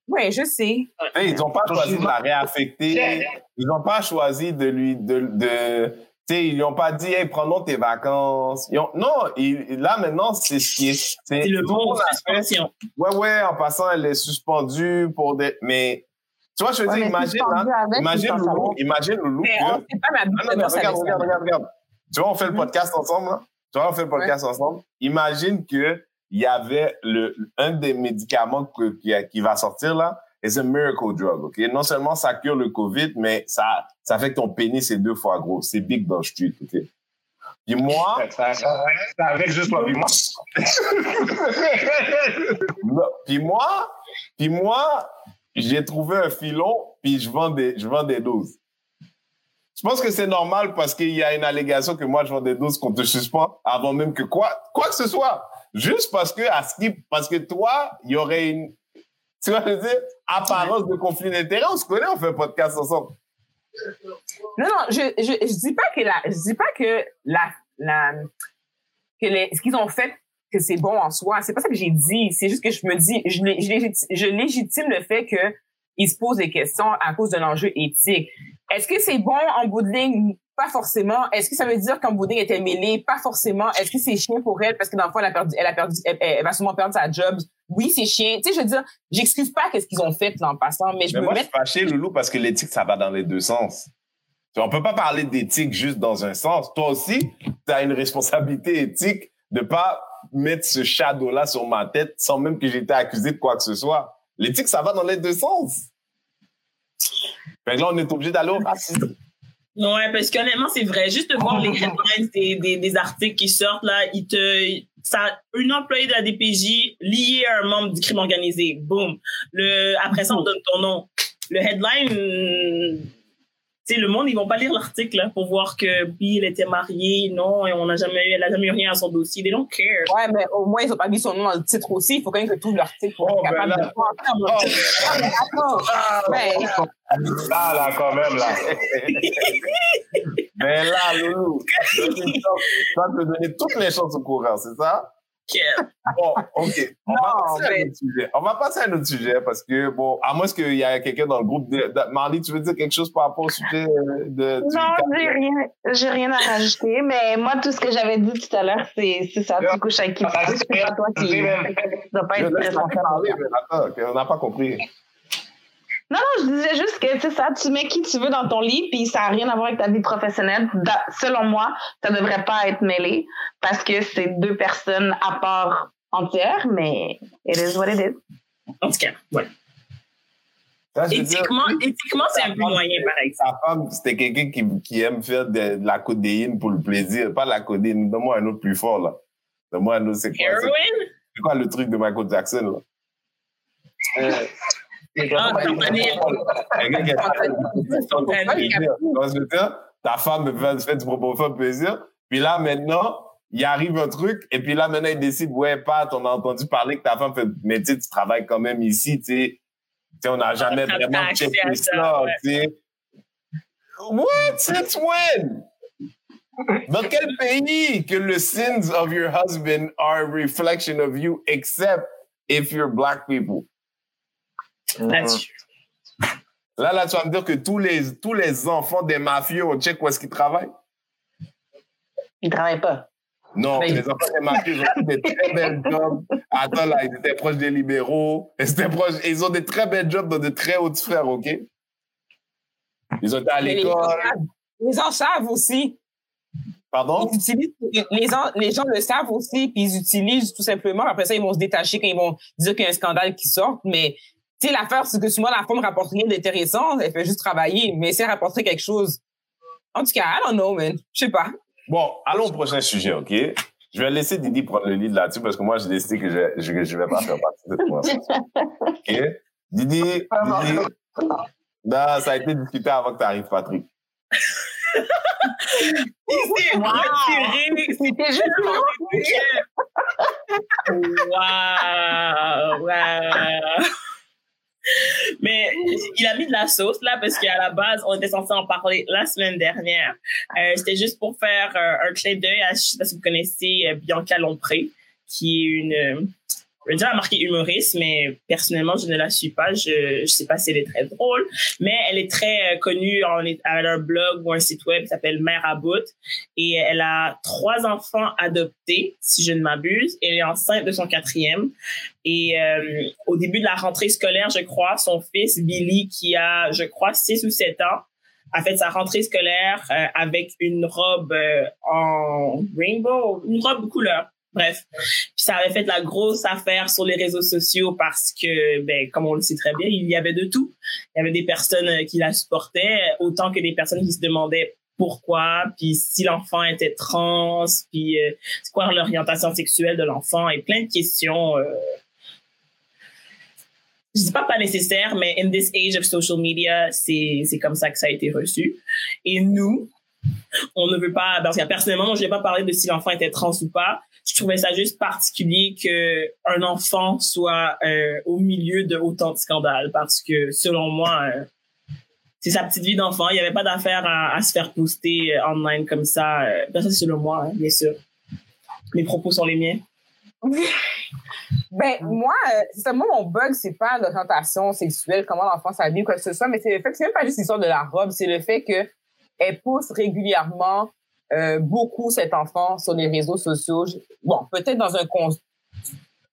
Oui, je sais. Ils n'ont pas choisi de la réaffecter. Ils n'ont pas choisi de lui. De, de, tu sais, ils lui ont pas dit, hey, prenons tes vacances. Ils ont- non, il- là, maintenant, c'est ce qui est. C'est le fait. suspension. Ouais, ouais, en passant, elle est suspendue pour des. Mais, tu vois, je veux Ouais, dire, imagine, hein, avec, imagine Loulou, imagine Loulou. Mais que- on pas ma Ah non, regarde, regarde, regarde, regarde. Tu vois, on fait le Mhm. podcast ensemble, là? Tu vois, on fait le podcast ensemble. Imagine que il y avait le, un des médicaments que- qui, qui va sortir, là, c'est un miracle drug, OK? Non seulement ça cure le COVID, mais ça, ça fait que ton pénis est deux fois gros. C'est big dans le street, OK? Puis moi, Ça- ça- C'est avec juste toi et moi. puis moi, puis moi, j'ai trouvé un filon, puis je vends des, je vends des doses. Je pense que c'est normal parce qu'il y a une allégation que moi, je vends des doses qu'on te suspend avant même que quoi, quoi que ce soit. Juste parce que, parce que toi, il y aurait une, tu vois, je veux apparence de conflit d'intérêt. On se connaît, on fait un podcast ensemble. Non, non, je, je, je dis pas que la, je dis pas que la, la, que les, ce qu'ils ont fait, que c'est bon en soi. C'est pas ça que j'ai dit. C'est juste que je me dis, je, lé- je légitime, je légitime le fait que ils se posent des questions à cause d'un enjeu éthique. Est-ce que c'est bon en bout de ligne? Pas forcément. Est-ce que ça veut dire qu'en bout de ligne, elle était mêlée? Pas forcément. Est-ce que c'est chiant pour elle? Parce que dans le fond, elle a perdu, elle a perdu, elle, elle va sûrement perdre sa job? Oui, c'est chiant. Tu sais, je veux dire, j'excuse pas qu'est-ce qu'ils ont fait en passant, mais je Mais me moi, je suis fâché, Loulou, parce que l'éthique, ça va dans les deux sens. On peut pas parler d'éthique juste dans un sens. Toi aussi, tu as une responsabilité éthique de pas mettre ce shadow-là sur ma tête sans même que j'ai été accusé de quoi que ce soit. L'éthique, ça va dans les deux sens. Fait que là, on est obligé d'aller au racisme. Ouais, parce qu'honnêtement, c'est vrai. Juste de voir les headlines des, des, des articles qui sortent, là, ils te, ça, une employée de la DPJ liée à un membre du crime organisé. Boum. Le, après ça, on donne ton nom. Le headline, le monde, ils vont pas lire l'article, pour voir que Bill était marié, non, et on n'a jamais eu, elle a jamais eu rien à son dossier. They don't care. Ouais, mais au moins, ils ont pas mis son nom dans le titre aussi. Il faut quand même que tout l'article pour Oh, être capable ben là. de voir. Oh, Ah, mais attends. Ouais. Là, là, quand même, là. Mais là, Loulou, tu vas te donner toutes les chances au courant, c'est ça? Bon, OK. On, Non, va passer à un mais- autre sujet. On va passer à un autre sujet parce que, bon, à moins qu'il y ait quelqu'un dans le groupe. De, de- Marley, tu veux dire quelque chose par rapport au sujet de. Non, j'ai rien, j'ai rien à rajouter, mais moi, tout ce que j'avais dit tout à l'heure, c'est, c'est ça. Tu couches avec qui tu veux, c'est pas toi qui, tu dois pas être responsable. on n'a pas compris. Non, non, je disais juste que c'est ça, tu mets qui tu veux dans ton lit, puis ça n'a rien à voir avec ta vie professionnelle. Da- selon moi, ça devrait pas être mêlé parce que c'est deux personnes à part entière, mais it is what it is. En tout cas, ouais. Ça, dire, Éthiquement, éthiquement, c'est un peu moyen, par exemple. sa femme, c'était quelqu'un qui, qui aime faire de, de la codéine pour le plaisir, pas la codéine. Donne-moi un autre plus fort, là. Donne-moi un autre, c'est quoi, c'est quoi le truc de Michael Jackson, là? Ah, fentanyl. Quelqu'un qui a- Fentanyl. Comment je veux dire? Ta femme me fait, fait du propos plaisir. Puis là, maintenant, il arrive un truc, et puis là, maintenant, il décide, ouais, Pat, on a entendu parler que ta femme fait, mais tu travailles quand même ici, tu sais. Tu sais, on n'a jamais T'as vraiment checké ça, ça, ouais. tu sais. What? Since when? Dans quel pays que le sins of your husband are a reflection of you, except if you're black people? Là-dessus. Là, là, tu vas me dire que tous les, tous les enfants des mafieux, on check où est-ce qu'ils travaillent? Ils travaillent pas. Non, Mais- les enfants des mafieux, ils ont des très belles jobs. Attends, là, ils étaient proches des libéraux. Ils, étaient proches, ils ont des très belles jobs dans de très hautes sphères, OK? Ils ont été à l'école. les gens savent aussi. Pardon? Ils utilisent, les, gens, les gens le savent aussi, puis ils utilisent tout simplement. Après ça, ils vont se détacher quand ils vont dire qu'il y a un scandale qui sort. Mais, tu sais, l'affaire, c'est que souvent, la femme rapporte rien d'intéressant. Elle fait juste travailler. Mais si elle rapporterait quelque chose. En tout cas, I don't know, man. Je sais pas. Bon, allons au prochain sujet, OK? Je vais laisser Didi prendre le lead là-dessus parce que moi, j'ai décidé que je, je, je vais pas faire partie de cette conversation. OK? Didi, Didi, non, ça a été discuté avant que tu arrives, Patrick. Il s'est retiré. C'était juste Wow! Wow! Mais il a mis de la sauce là parce qu'à la base, on était censé en parler la semaine dernière. Euh, C'était juste pour faire euh, un clin d'œil à, je sais pas si vous connaissez euh, Bianca Lompré, qui est une, je veux dire, marquée humoriste, mais personnellement, je ne la suis pas. Je ne sais pas si elle est très drôle, mais elle est très euh, connue. En, elle a un blog ou un site web qui s'appelle Mère à bout et elle a trois enfants adoptés, si je ne m'abuse. Elle est enceinte de son quatrième. Et euh, au début de la rentrée scolaire, je crois, son fils Billy, qui a, je crois, 6 ou 7 ans, a fait sa rentrée scolaire euh, avec une robe euh, en rainbow, une robe couleur. Bref, puis ça avait fait la grosse affaire sur les réseaux sociaux parce que, ben, comme on le sait très bien, il y avait de tout. Il y avait des personnes euh, qui la supportaient, autant que des personnes qui se demandaient pourquoi, puis si l'enfant était trans, puis euh, c'est quoi l'orientation sexuelle de l'enfant, et plein de questions. Euh, je dis pas pas nécessaire, mais in this age of social media, c'est comme ça que ça a été reçu. Et nous, on ne veut pas, parce que personnellement, je vais pas parler de si l'enfant était trans ou pas. Je trouvais ça juste particulier que un enfant soit euh, au milieu de autant de scandales, parce que selon moi, euh, c'est sa petite vie d'enfant. Il n'y avait pas d'affaire à, se faire poster euh, online comme ça. Euh, ben, ça, c'est selon moi, hein, bien sûr. mes propos sont les miens. Ben, moi, c'est moi, mon bug, c'est pas l'orientation sexuelle, comment l'enfant s'habille, quoi que ce soit, mais c'est le fait que c'est même pas juste l'histoire de la robe, c'est le fait que elle pousse régulièrement euh, beaucoup cet enfant sur les réseaux sociaux. Bon, peut-être dans un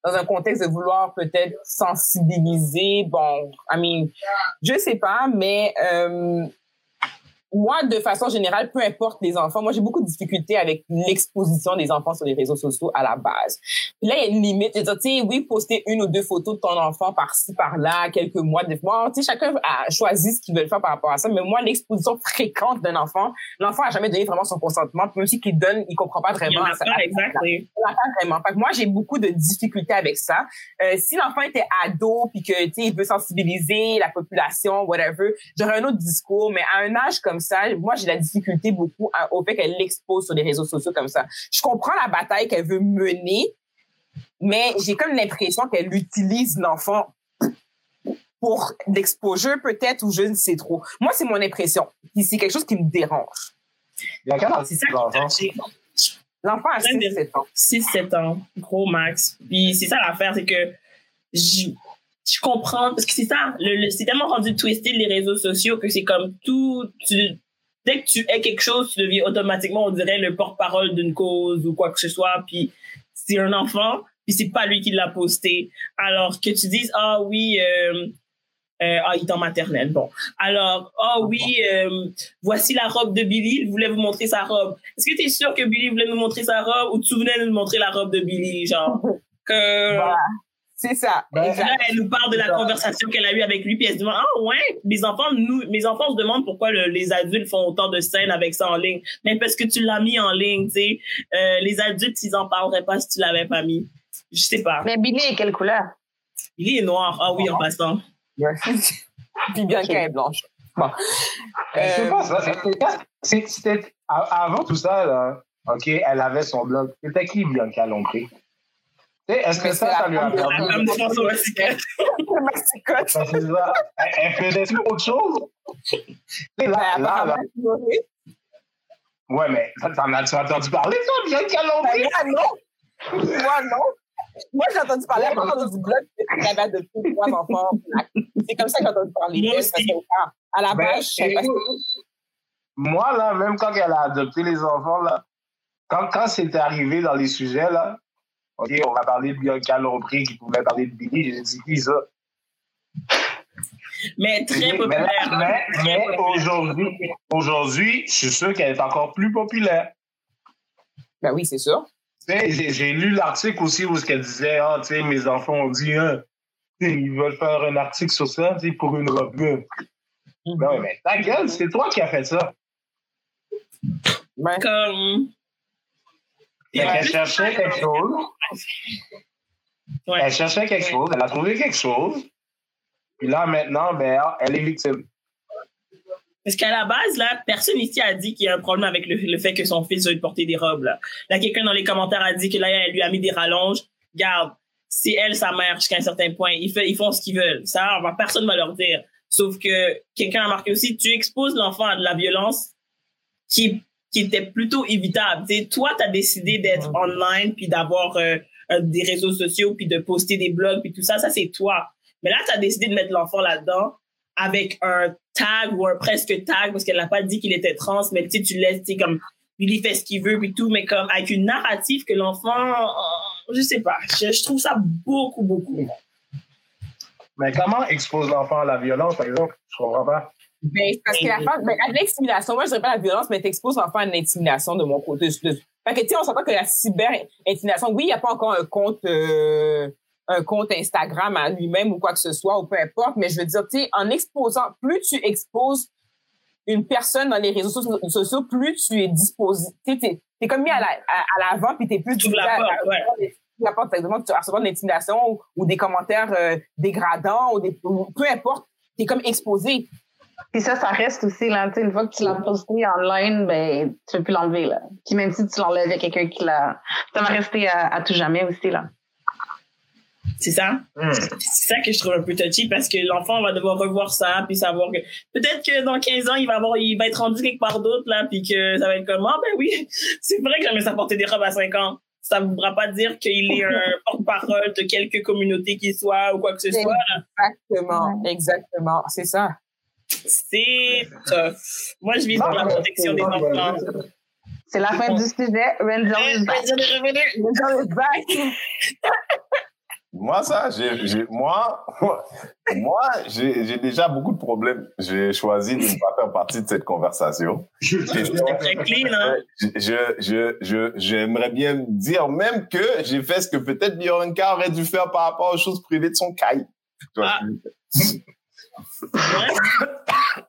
dans un contexte de vouloir peut-être sensibiliser, bon, I mean, je sais pas, mais euh, moi, de façon générale, peu importe les enfants, moi, j'ai beaucoup de difficultés avec l'exposition des enfants sur les réseaux sociaux à la base. Puis là, il y a une limite. Je veux dire, tu sais, oui, poster une ou deux photos de ton enfant par-ci, par-là, quelques mois, des fois. Tu sais, chacun a choisi ce qu'il veut faire par rapport à ça. Mais moi, l'exposition fréquente d'un enfant, l'enfant a jamais donné vraiment son consentement. Même si qu'il donne, il comprend pas Il vraiment. en a ça- pas, exactly. pas vraiment. Fait que moi, j'ai beaucoup de difficultés avec ça. Euh, si l'enfant était ado puis que tu sais, il veut sensibiliser la population, whatever, j'aurais un autre discours. Mais à un âge comme ça, moi, j'ai la difficulté beaucoup à- au fait qu'elle l'expose sur les réseaux sociaux comme ça. Je comprends la bataille qu'elle veut mener, mais j'ai comme l'impression qu'elle utilise l'enfant pour l'exposure peut-être ou je ne sais trop. Moi, c'est mon impression. C'est quelque chose qui me dérange. Il y a quel âge C'est ça qui l'enfant? a Plein de- 6-7 ans. 6-7 ans, gros max. Puis c'est ça l'affaire, c'est que je, comprends, parce que c'est ça, le, le- c'est tellement rendu twisté les réseaux sociaux que c'est comme tout, tu, dès que tu es quelque chose, tu deviens automatiquement, on dirait, le porte-parole d'une cause ou quoi que ce soit, puis c'est un enfant, puis c'est pas lui qui l'a posté. Alors que tu dises, ah oui, euh, euh, ah, il est en maternelle. Bon. Alors, ah oui, euh, voici la robe de Billy. Il voulait vous montrer sa robe. Est-ce que tu es sûr que Billy voulait nous montrer sa robe ou tu venais nous montrer la robe de Billy, genre? Que, Voilà. C'est ça. Ben, là, elle nous parle de la Ça. conversation qu'elle a eue avec lui, puis elle se demande, ah ouais, mes enfants, nous, mes enfants se demandent pourquoi le- les adultes font autant de scènes avec ça en ligne. Mais parce que tu l'as mis en ligne, tu sais. Euh, les adultes, ils en parleraient pas si tu l'avais pas mis. Je sais pas. Mais Billy est quelle couleur? Billy est noir. Ah oui, en passant. Puis Bianca Ok. est blanche. Bon. C'est Euh, pas ça. c'est- c'est- C'était avant tout ça, là. OK, elle avait son blog. C'était qui, Bianca Lompré? Est-ce que Mais ça, c'est ça lui a permis? La femme de François Massicotte. Massicotte. Ça, c'est ça. Elle, faisait autre chose? Là, Ben, là, là. oui. Ouais, mais t'en as-tu entendu parler, toi, Bianca Ben, Lompré? moi, non. Moi, non. Moi, j'ai entendu parler à partir du blog qu'elle avait adopté trois enfants. C'est comme ça que j'ai entendu parler Moi d'elle. aussi. Parce que, ah, à la Ben, base, je pas Moi, là, même quand elle a adopté les enfants, là, quand, quand c'était arrivé dans les sujets, là, OK, on va parler de Bianca Lompré qui pouvait parler de Billy, j'ai dit qui ça? Mais très Mais- populaire. hein? Mais, populaire. aujourd'hui, aujourd'hui, je suis sûr qu'elle est encore plus populaire. Ben oui, c'est sûr. J'ai lu l'article aussi où elle disait, ah, tu sais, mes enfants ont dit, hein, ils veulent faire un article sur ça, tu sais, pour une robe. Non, mais ta gueule, c'est toi qui as fait ça. Ben, Comme. Qu'elle cherchait quelque chose. Ouais. Elle cherchait quelque chose, elle a trouvé quelque chose. Puis là, maintenant, ben, elle est victime. Parce qu'à la base, là, personne ici a dit qu'il y a un problème avec le, le fait que son fils veuille porter des robes. Là, là quelqu'un dans les commentaires a dit que là, elle lui a mis des rallonges. Garde, c'est elle, sa mère, jusqu'à un certain point. Ils, fait, ils font ce qu'ils veulent. Ça, personne ne va leur dire. Sauf que quelqu'un a marqué aussi, tu exposes l'enfant à de la violence qui, qui était plutôt évitable. Tu sais, toi, tu as décidé d'être online, puis d'avoir euh, euh, des réseaux sociaux, puis de poster des blogs, puis tout ça. Ça, c'est toi. Mais là, tu as décidé de mettre l'enfant là-dedans avec un tag ou un presque tag parce qu'elle n'a pas dit qu'il était trans, mais tu laisses, tu comme, il fait ce qu'il veut, puis tout, mais comme avec une narrative que l'enfant, euh, je sais pas, je, je trouve ça beaucoup, beaucoup. Mais comment expose l'enfant à la violence, par exemple? Je comprends pas. Ben, parce que la femme, ben, l'intimidation, moi, je dirais pas la violence, mais t'exposes l'enfant à une intimidation de mon côté. Je- Fait que, tu sais, on s'entend que la cyber-intimidation, oui, il n'y a pas encore un compte, euh, un compte Instagram à lui-même ou quoi que ce soit, ou peu importe, mais je veux dire, tu sais, en exposant, plus tu exposes une personne dans les réseaux so- sociaux, plus tu es disposé, tu sais, t'es, t'es comme mis à, la, à, l'avant, puis plus Tu ouvres la disposé à- la porte, exactement, tu vas recevoir de l'intimidation ou, ou des commentaires euh, dégradants, ou des, ou peu importe, t'es comme exposé. Puis ça, ça reste aussi, là, tu sais, une fois que tu l'as posté en ligne, ben, tu peux plus l'enlever, là. Puis même si tu l'enlèves, il y a quelqu'un qui l'a, ça va rester à, à tout jamais aussi, là. C'est ça? Hmm. C'est ça que je trouve un peu touchy parce que l'enfant va devoir revoir ça puis savoir que peut-être que dans 15 ans, il va avoir, il va être rendu quelque part d'autre là puis que ça va être comme, ah ben oui, c'est vrai que j'aimais ça porter des robes à 5 ans. ça ne voudra pas dire qu'il est un porte-parole de quelque communauté qui soit ou quoi que ce soit. Exactement, exactement, c'est ça. C'est tough. Moi, je vis pour la protection des enfants. C'est la fin du sujet. Ranger is back. Is back. Moi, ça, j'ai, moi, moi, j'ai, j'ai déjà beaucoup de problèmes. J'ai choisi de ne pas faire partie de cette conversation. Hein? je, je, je, j'aimerais bien dire même que j'ai fait ce que peut-être Bianca aurait dû faire par rapport aux choses privées de son cahier. Tu vois Ah.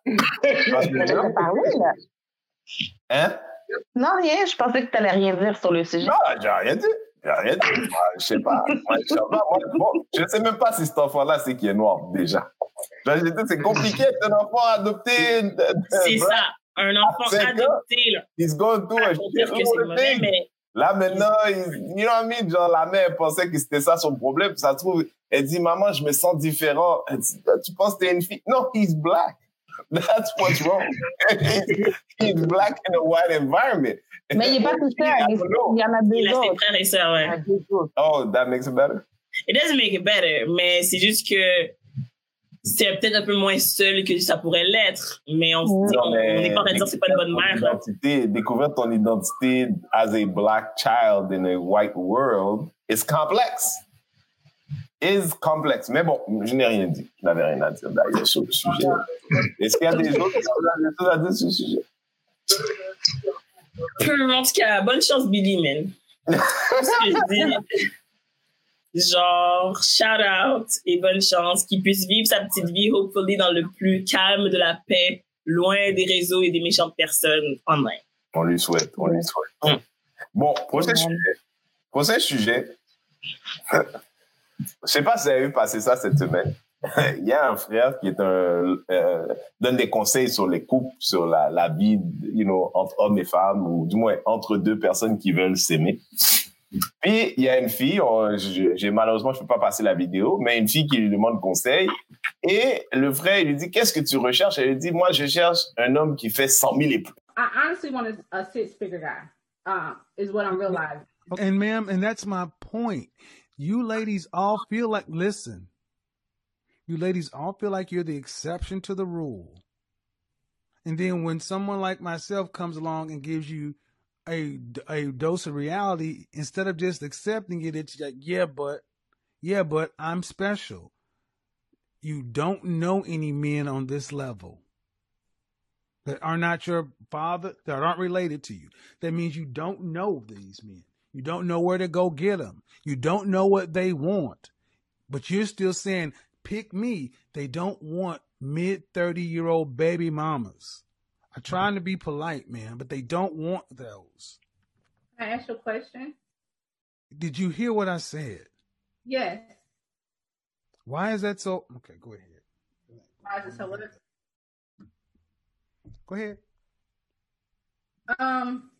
Tu là. Hein? Non, rien. Je pensais que t'allais rien dire sur le sujet. Non, j'ai rien dit. J'ai rien dit. Moi, je sais pas. Moi, je sais pas. Moi, bon, je sais même pas si cet enfant-là, c'est qui est noir, déjà. Tu C'est compliqué d'être un enfant adopté. C'est ça. Un enfant adopté, là. He's going through a Pour dire que c'est shitload of mauvais, things. mais Là, maintenant, il- you know what I mean? Genre, la mère elle pensait que c'était ça son problème. Ça se trouve, elle dit, maman, je me sens différent. Elle dit, tu penses que t'es une fille? Non, he's black. That's what's wrong. he's black in a white environment. Mais il n'est pas tout seul. Il il y en a il deux a ses autres. frères et sœurs, ouais. Oh, that makes it better? It doesn't make it better, mais c'est juste que c'est peut-être un peu moins seul que ça pourrait l'être, mais on n'est pas en train de dire que c'est pas une bonne mère. Identité, découvrir ton identité as a black child in a white world is complex. Is complex. Mais bon, je n'ai rien dit. Je n'avais rien à dire d'ailleurs sur le sujet. Est-ce qu'il y a des autres qui ont des choses à dire sur le sujet? Hum, En tout cas, bonne chance, Billy, man. C'est ce que je dis. Genre, shout out et bonne chance qu'il puisse vivre sa petite vie, hopefully, dans le plus calme de la paix, loin des réseaux et des méchantes personnes en. On lui souhaite, on lui souhaite. Bon, prochain sujet. Prochain sujet. Je sais pas si vous avez vu passer ça cette semaine. Il y a un frère qui est un, euh, donne des conseils sur les couples, sur la, la vie, you know, entre hommes et femmes, ou du moins entre deux personnes qui veulent s'aimer. Puis il y a une fille, je- j'ai malheureusement je peux pas passer la vidéo, mais une fille qui lui demande conseil et le frère il lui dit qu'est-ce que tu recherches? Elle lui dit moi je cherche un homme qui fait 100 000 et plus. I honestly want a, a six figure guy. Uh, is what I'm realizing. And ma'am, and that's my point. You ladies all feel like, listen, you ladies all feel like you're the exception to the rule. And then when someone like myself comes along and gives you a, a dose of reality, instead of just accepting it, it's like, yeah, but, yeah, but I'm special. You don't know any men on this level that are not your father, that aren't related to you. That means you don't know these men. You don't know where to go get them. You don't know what they want. But you're still saying, pick me. They don't want mid 30 year old baby mamas. I'm trying to be polite, man, but they don't want those. Can I ask you a question? Did you hear what I said? Yes. Why is that so? Okay, go ahead. Why is it so? What Go ahead. Um,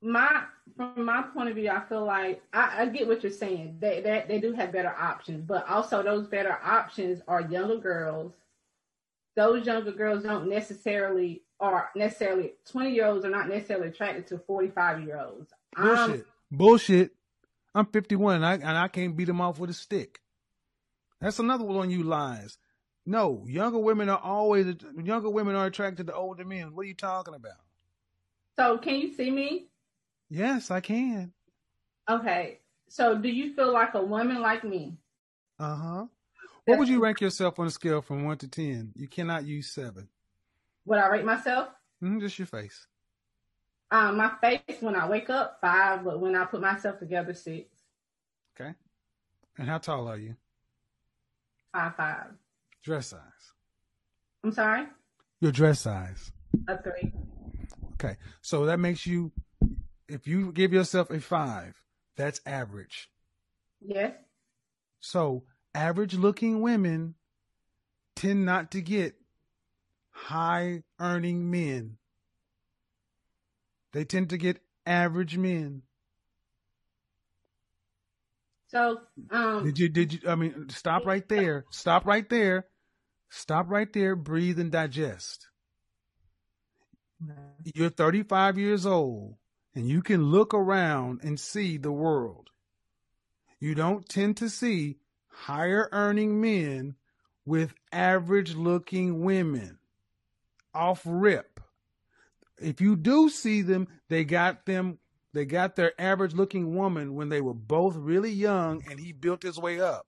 my from my point of view, I feel like I, I get what you're saying. They, they they do have better options, but also those better options are younger girls. Those younger girls don't necessarily are necessarily twenty year olds are not necessarily attracted to forty five year olds. Bullshit. Bullshit. I'm 51 and I, and I can't beat them off with a stick. That's another one of you lies. No, younger women are always, younger women are attracted to older men. What are you talking about? So can you see me? Yes, I can. Okay. So do you feel like a woman like me? Uh huh. What would you rank yourself on a scale from one to 10? You cannot use seven. Would I rate myself? Mm, just your face. Um, my face when I wake up five, but when I put myself together six, Okay. And how tall are you? five five. Dress size. I'm sorry, Your dress size. a three. Okay. So that makes you, if you give yourself a five, that's average. Yes. So average looking women tend not to get high earning men. They tend to get average men. So um, Did you, did you, I mean, stop right there. Stop right there. Stop right there. Breathe and digest. You're 35 years old and you can look around and see the world, you don't tend to see higher earning men with average looking women off rip. If you do see them, they got them, they got their average looking woman when they were both really young and he built his way up.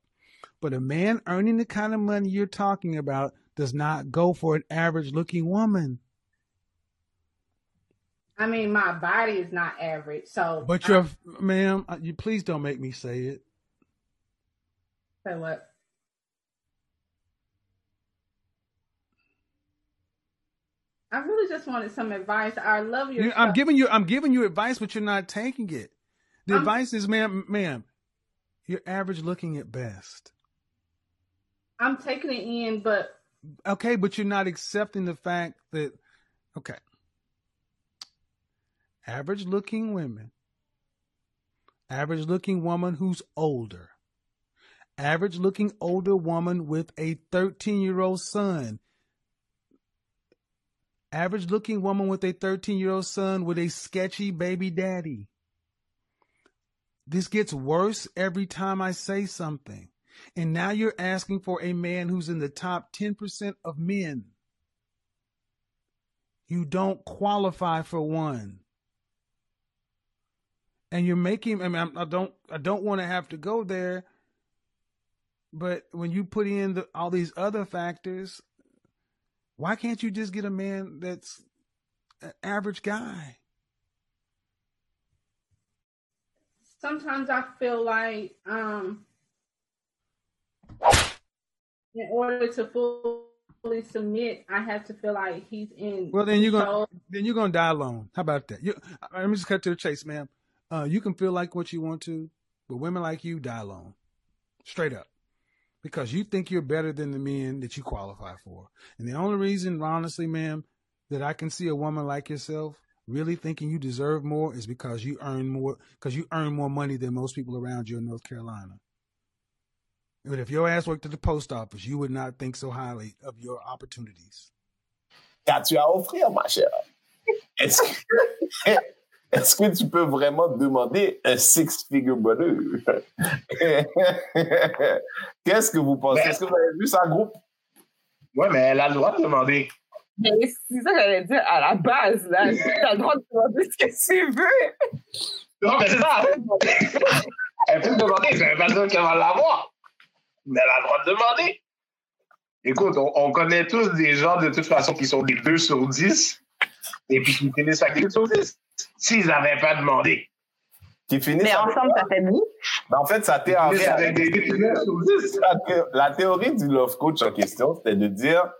But a man earning the kind of money you're talking about does not go for an average looking woman. I mean, my body is not average, so. But you're, ma'am, uh, you please don't make me say it. Say what? I really just wanted some advice. I love your. You- I'm giving you, I'm giving you advice, but you're not taking it. The I'm- advice is, ma'am, ma'am, you're average looking at best. I'm taking it in, but Okay, but you're not accepting the fact that, okay, average looking women, average looking woman who's older, average looking older woman with a 13 year old son, average looking woman with a 13 year old son with a sketchy baby daddy. This gets worse every time I say something. And now you're asking for a man who's in the top 10% of men. You don't qualify for one. And you're making, I mean, I'm- don't, I don't want to have to go there. But when you put in the, all these other factors, why can't you just get a man that's an average guy? sometimes I feel like um in order to fully submit, I have to feel like he's in Well, then you're gonna then you're gonna die alone. How about that? You, uh, let me just cut to the chase, ma'am. Uh, you can feel like what you want to, but women like you die alone, straight up, because you think you're better than the men that you qualify for. And the only reason, honestly, ma'am, that I can see a woman like yourself really thinking you deserve more is because you earn more, because you earn more money than most people around you in North Carolina. But if your ass worked at the post office, you would not think so highly of your opportunities. Qu'as-tu à offrir, ma chère? Est-ce que, tu peux vraiment demander un six-figure bonheur? Qu'est-ce que vous pensez? Ben- Est-ce que vous avez vu ça, groupe? Ouais, mais elle a le droit de demander. Mais c'est ça que j'allais dire à la base, là. T'as le droit de demander ce que tu veux. Non, mais c'est ça. Elle peut demander, ça veut pas dire qu'elle va l'avoir. Mais elle a le droit de demander. Écoute, on, on connaît tous des gens de toute façon qui sont des 2 sur 10 et puis qui finissent avec 8 sur 10. S'ils n'avaient pas demandé. Qui finissent Mais avec- ensemble, ça fait dix. Ben, en fait, sa Ils théorie, finissent avec des 9 sur 10. la, thé- la théorie du love coach en question, c'était de dire,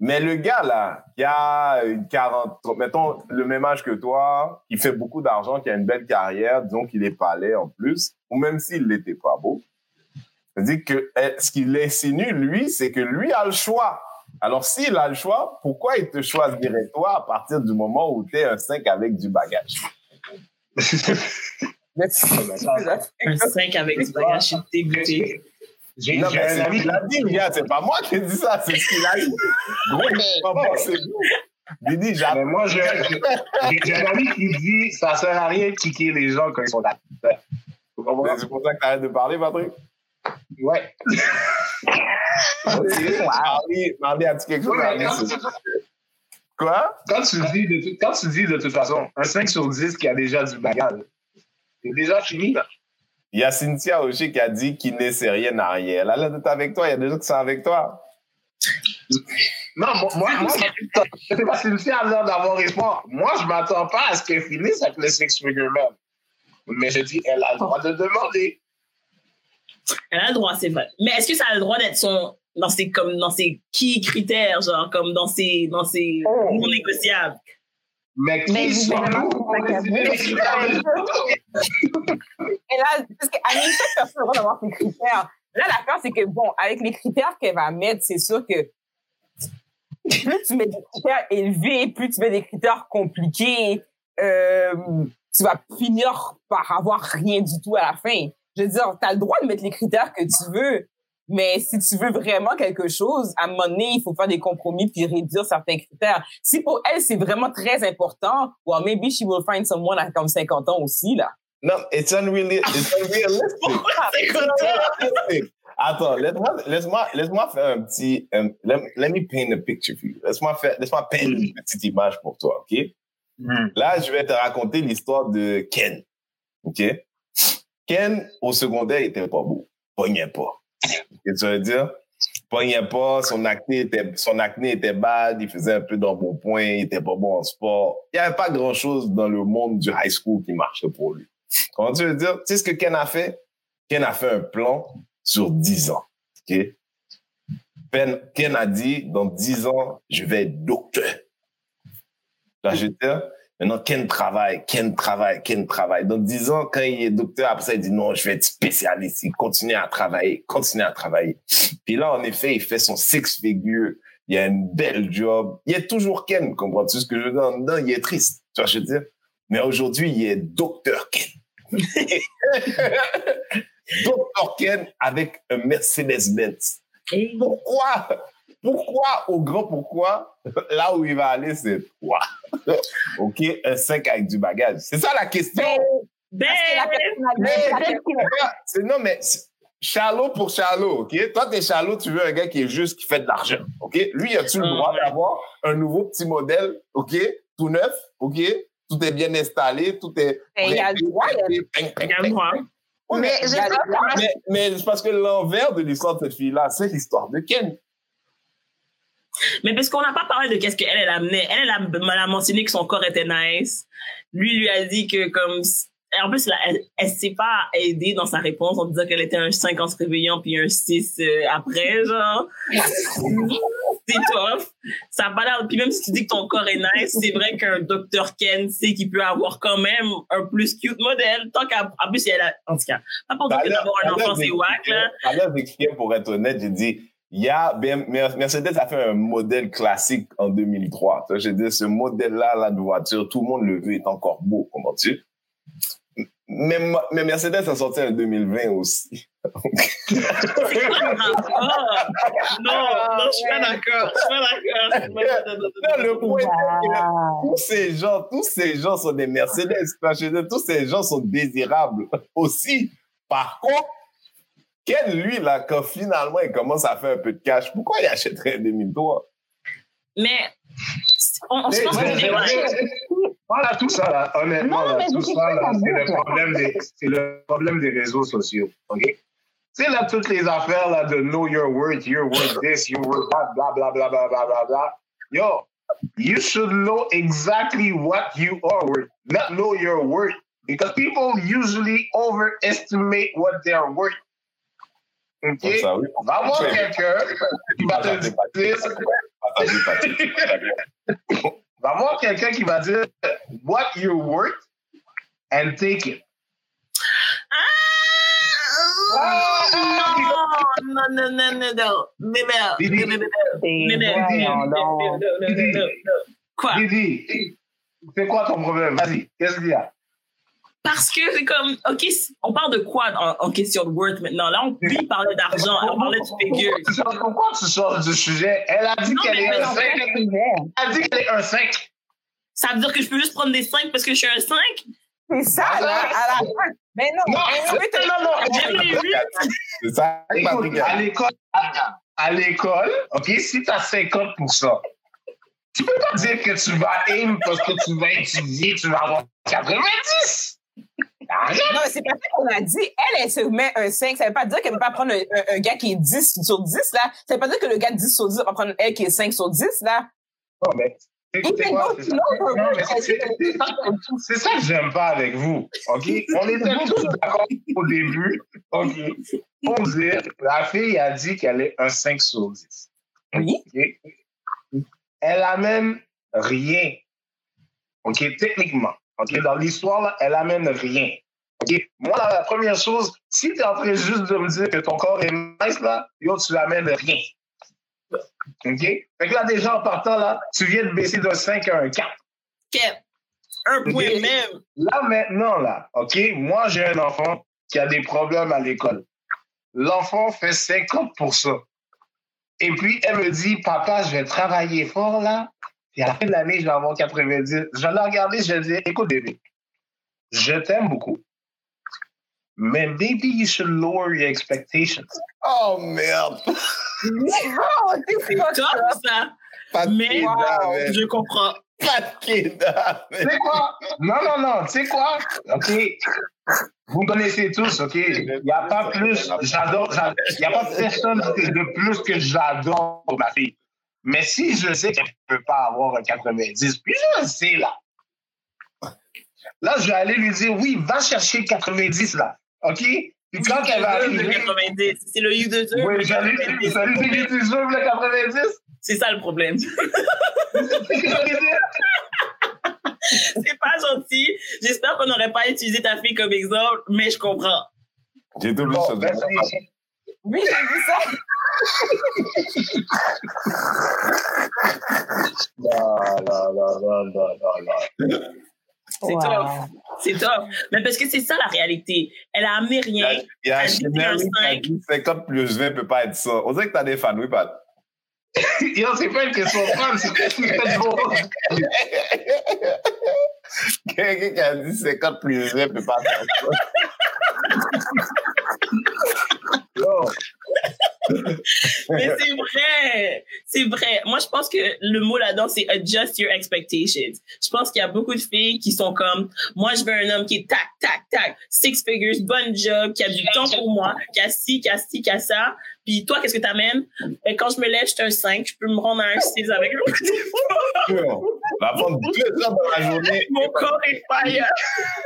mais le gars là, qui a une 40, mettons le même âge que toi, qui fait beaucoup d'argent, qui a une belle carrière, disons qu'il est palais en plus, ou même s'il l'était pas beau, c'est-à-dire que eh, ce qu'il insinue, lui, c'est que lui a le choix. Alors, s'il a le choix, pourquoi il te choisirait toi à partir du moment où tu es un 5 avec du bagage? Mais Un 5 avec du bagage, je suis dégoûtée. J'ai Non, mais c'est qu'il a dit, gars, c'est pas moi qui ai dit ça, c'est ce qu'il a dit. Gros, comment pensez-vous? Didi, Mais j'attends. moi, j'ai un ami qui dit ça sert à rien de kicker les gens quand ils sont là. Vous? C'est pour ça que t'arrêtes de parler, Patrick? Ouais. Marley, Marley, as-tu quelque chose à Ouais, quand, Quoi? quand tu dis de toute, quand tu dis de toute façon un 5 sur 10 qui a déjà du bagage, c'est déjà fini. là. Il y a Cynthia aussi qui a dit qu'il ne sait rien à rien. Elle a l'air d'être avec toi. Il y a des gens qui sont avec toi. Non, moi, moi, moi je sais pas si Lucie a l'air d'avoir espoir. Moi, je m'attends pas à ce qu'elle finisse avec le six figure man. Mais je dis, elle a le droit de demander. Elle a le droit, c'est vrai. Mais est-ce que ça a le droit d'être son dans ses comme dans ses key critères, genre comme dans ses dans ses Oh. non négociables? Mais qui Mais sont évidemment, nous pour décider critères Et là, parce qu'Annie, chaque personne a le droit d'avoir ses critères. Là, l'affaire, c'est que, bon, avec les critères qu'elle va mettre, c'est sûr que plus tu mets des critères élevés, plus tu mets des critères compliqués, euh, tu vas finir par avoir rien du tout à la fin. Je veux dire, tu as le droit de mettre les critères que tu veux, Mais si tu veux vraiment quelque chose, à un moment donné, il faut faire des compromis puis réduire certains critères. Si pour elle, c'est vraiment très important, well, maybe she will find someone à comme 50 ans aussi, là. Non, it's unrealistic. It's unrealistic. Attends, laisse-moi, laisse-moi, laisse-moi faire un petit. um, let, let me paint a picture for you. Laisse-moi faire, laisse-moi peindre une petite image pour toi, ok? Hmm. Là, je vais te raconter l'histoire de Ken, ok? Ken au secondaire il était pas beau, pognait pas. Qu'est-ce que tu veux dire? Pognait pas, son acné était, son acné était bad, il faisait un peu d'embonpoint, il était pas bon en sport. Il y avait pas grand-chose dans le monde du high school qui marchait pour lui. Comment tu veux dire? Tu sais ce que Ken a fait? Ken a fait un plan sur 10 ans. OK? Ben, Ken a dit, dans 10 ans, je vais être docteur. Là, je veux dire, maintenant, Ken travaille, Ken travaille, Ken travaille. Dans 10 ans, quand il est docteur, après ça, il dit non, je vais être spécialiste. Il continue à travailler, continue à travailler. Puis là, en effet, il fait son six figure. Il a une belle job. Il est toujours Ken, comprends-tu ce que je veux dire? Dedans, il est triste. Tu vois, ce que je veux dire? Mais aujourd'hui, il est docteur Ken. Dr. Ken avec un Mercedes-Benz. Pourquoi? Pourquoi, au grand pourquoi, là où il va aller, c'est toi? OK, un 5 avec du bagage. C'est ça la question. Ben, personnalité- C'est- Non, mais Charlot pour Charlot, OK? Toi, t'es Charlot, tu veux un gars qui est juste, qui fait de l'argent, OK? Lui, as-tu le Ah, droit d'avoir un nouveau petit modèle, OK? Tout neuf, OK? Tout est bien installé, tout est... Ben, il y a le droit. Mais mais, parce que l'envers de l'histoire de cette fille-là, c'est l'histoire de Ken. Mais parce qu'on n'a pas parlé de qu'est-ce qu'elle, elle amenait. Elle, elle a, elle a mentionné que son corps était nice. Lui, lui a dit que comme... En plus, elle, elle s'est pas aidée dans sa réponse en disant qu'elle était un 5 en se réveillant puis un 6 euh, après, genre. c'est tough. Ça a pas l'air... Puis même si tu dis que ton corps est nice, c'est vrai qu'un Dr. Ken sait qu'il peut avoir quand même un plus cute modèle. Tant qu'à... En plus, elle a... En tout cas, pas pour dire que d'avoir un enfant, c'est whack, là. Alors, avec Ken, pour être honnête, j'ai dit, il y a, Mercedes a fait un modèle classique en 2003. Tu vois, J'ai dit, ce modèle-là, là, de voiture, tout le monde le veut, est encore beau, comment tu mais, mais Mercedes a sorti en 2020 aussi. Ah, non, non, je suis pas d'accord. Je suis pas d'accord. Non, le point, c'est que Wow. tous ces gens, tous ces gens sont des Mercedes. Tous ces gens sont désirables aussi. Par contre, Ken, lui, là, quand finalement il commence à faire un peu de cash, pourquoi il achèterait un 2003? Mais on, on se pense Mais- qu'on est Voilà, tout ça, là, honnêtement, Non, là, tout ça, c'est le, problème des- c'est le problème des réseaux sociaux. OK? Tu sais, là, toutes les affaires là, de know your worth, your worth this, your worth that, blah, blah, blah, blah, blah, blah, blah. Yo, you should know exactly what you are worth, not know your worth. Because people usually overestimate what they're worth. OK? Comme ça, oui. Va voir quelqu'un qui va te dire va voir quelqu'un qui va dire what you're worth and take it. Ah, non, non, non, non, non. Mais merde. Bibi. Mais merde. Mais C'est merde. voyons donc. Non, non, non, non, non. Quoi? Didi, c'est quoi ton problème? Vas-y, qu'est-ce qu'il y a? Parce que c'est comme, OK, on parle de quoi en, en question de worth maintenant? Là, on lui parlait d'argent, on parlait de figure. Pourquoi tu sors du sujet? Elle a dit Non, qu'elle mais est un non, 5. Elle a dit qu'elle est un 5. Ça veut dire que je peux juste prendre des 5 parce que je suis un 5? C'est ça, Ah, là, à la fin. Mais non, Non, non, non, J'aime les huit. C'est ça, Écoute, à l'école, à, l'école, OK, si tu as 50%, tu peux pas dire que tu vas aim parce que tu vas étudier, tu vas avoir 90. Non, c'est pas ça qu'on a dit. Elle, elle se met un 5. Ça veut pas dire qu'elle peut pas prendre un, un- un gars qui est 10 sur 10, là. Ça veut pas dire que le gars de 10 sur 10 va prendre elle qui est 5 sur 10, là. Non, mais c'est ça. que j'aime pas avec vous. OK? On était tous d'accord au début. OK? Pour dire, la fille a dit qu'elle est un 5 sur 10. Oui. OK? Elle amène rien. OK? Techniquement. Dans l'histoire, là, elle amène rien. Moi, la, la première chose, si tu es en train juste de me dire que ton corps est nice, là, yo, tu amènes rien. OK? Fait que là, déjà, en partant, là, tu viens de baisser de 5 à un 4. Quel? Un point même. Là, maintenant, là, OK, moi, j'ai un enfant qui a des problèmes à l'école. l'enfant fait 50%. Et puis, elle me dit, papa, je vais travailler fort là. Et à la fin de l'année, je vais avoir 90. Je vais la regarder, je vais dire, écoute, bébé, je t'aime beaucoup. Mais maybe you should lower your expectations. Oh merde! C'est top, ça. Pas de Mais kidnapping, je comprends. Pas de kidnapping. Tu sais quoi? Non, non, non. Tu sais quoi? OK. Vous me connaissez tous, OK? Il n'y a pas plus. J'adore. j'adore- Il n'y a pas personne de plus que j'adore ma fille. Mais si je sais qu'elle ne peut pas avoir un 90, puis je le sais, là. Là, je vais aller lui dire, oui, va chercher le 90, là. OK? Puis quand elle va U2 de arriver. 90. C'est le U2 Oui, de j'allais 90. j'allais dire que tu joues le 90. C'est ça le problème. C'est pas gentil. J'espère qu'on n'aurait pas utilisé ta fille comme exemple, mais je comprends. J'ai tout oublié Bon, ce ben, c'est- Oui, j'ai vu ça. C'est Wow. top. C'est top. Mais parce que c'est ça la réalité. Elle a amené Il y a, rien. il y a Elle dit Chanel un qui a cinq. dit 50 plus 20 peut pas être ça. On dirait que t'as des fans, oui, Pat. Yo, c'est pas une question fun, c'est une bon. Quelqu'un qui a dit 50 plus 20 peut pas faire ça. Yo, Mais c'est vrai. C'est vrai. Moi, je pense que le mot là-dedans, c'est adjust your expectations. Je pense qu'il y a beaucoup de filles qui sont comme, moi, je veux un homme qui est tac, tac, tac, six figures, bonne job, qui a du temps pour moi, qui a ci, qui a ci, qui a ça. Puis toi, qu'est-ce que t'amènes? Ben, quand je me lève, je suis un 5, je peux me rendre à un 6 avec le Va prendre deux heures dans la journée. Mon corps est fire.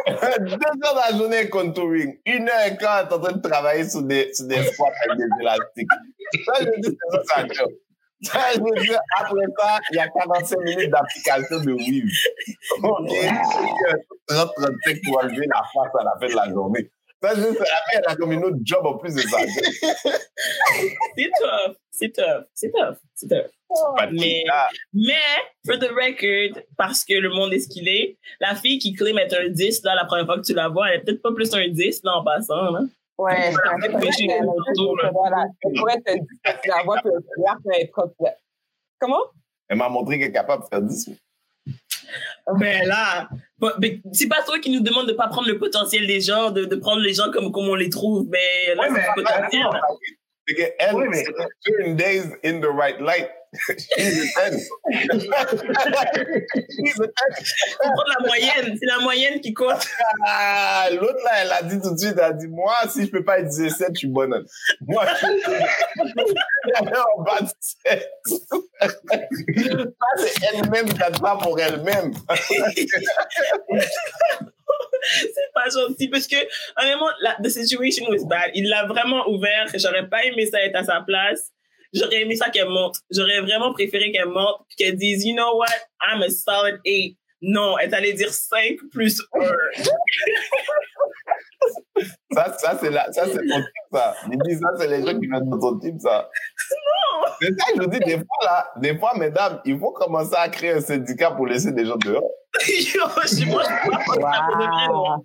deux heures dans la journée contouring. Une heure et quart, t'es en train de travailler sur des, sur des squats avec des élastiques. Ça, je veux dire, c'est ça, ça job. Ça, je veux dire, après ça, il y a 45 minutes d'application de weave. OK? 30-35 pour enlever la face à la fin de la journée. Ça, je veux dire, après, elle a comme une autre job en plus de ça. C'est tough. C'est tough. C'est tough. C'est tough. Pas de Mais-. Mais, for the record, parce que le monde est ce qu'il est, la fille qui claim être un 10, là, la première fois que tu la vois, elle est peut-être pas plus un 10, là, en passant, là. Ouais, c'est. Elle pourrait te dire que tu la vois, pouvoir être. Comment? Elle m'a montré qu'elle est capable de faire 10. Ben là, bah, ben, c'est pas toi qui nous demande de pas prendre le potentiel des gens, de, de prendre les gens comme, comme on les trouve, mais là, Ouais, c'est mais le potentiel. attends, C'est qu'elle, Oui, mais- certain days in the right light. She's a 10. She's a 10. Faut prendre la moyenne, c'est la moyenne qui compte. Ah, l'autre là, elle a dit tout de suite, elle a dit, moi, si je peux pas être 17, je suis bonne. Moi, je suis en bas de 7. Ça, c'est elle-même qui a pour elle-même. c'est pas gentil parce que, honnêtement, la the situation was bad. Il l'a vraiment ouvert. J'aurais pas aimé ça être à sa place. J'aurais aimé ça qu'elle monte. J'aurais vraiment préféré qu'elle monte puis qu'elle dise, you know what, I'm a solid 8. Non, elle allait dire 5 plus 1. Ça, ça c'est la- ça, c'est ton type, ça. Il dit, ça, c'est les gens qui mettent dans ton type, ça. C'est ça que je dis, des fois, là, des fois, mesdames, il faut commencer à créer un syndicat pour laisser des gens dehors. Yo, je- moi, je peux pas de non.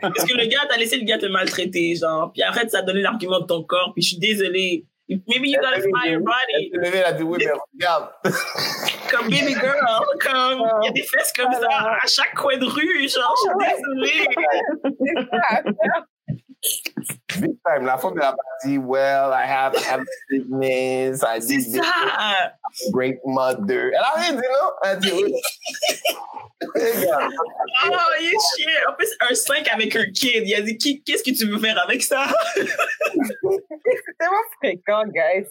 Parce que le gars, t'as laissé le gars te maltraiter, genre. Puis arrête, ça a donné l'argument de ton corps. Puis je suis désolée. Maybe you gotta find your body. Elle s'est levée, elle a dit, oui, mais regarde. Comme baby girl. Comme, il y a des fesses comme ça à chaque coin de rue. Genre, je suis désolée. Big time. La femme, elle a dit, well, I have, I have business, I C'est did this, great mother. And I rien dit, know, Elle a dit, oui. Regarde. Oh, you est chiant. En plus, un 5 avec un kid. Il a dit, Qui- qu'est-ce que tu veux faire avec ça? C'est tellement fréquent, guys.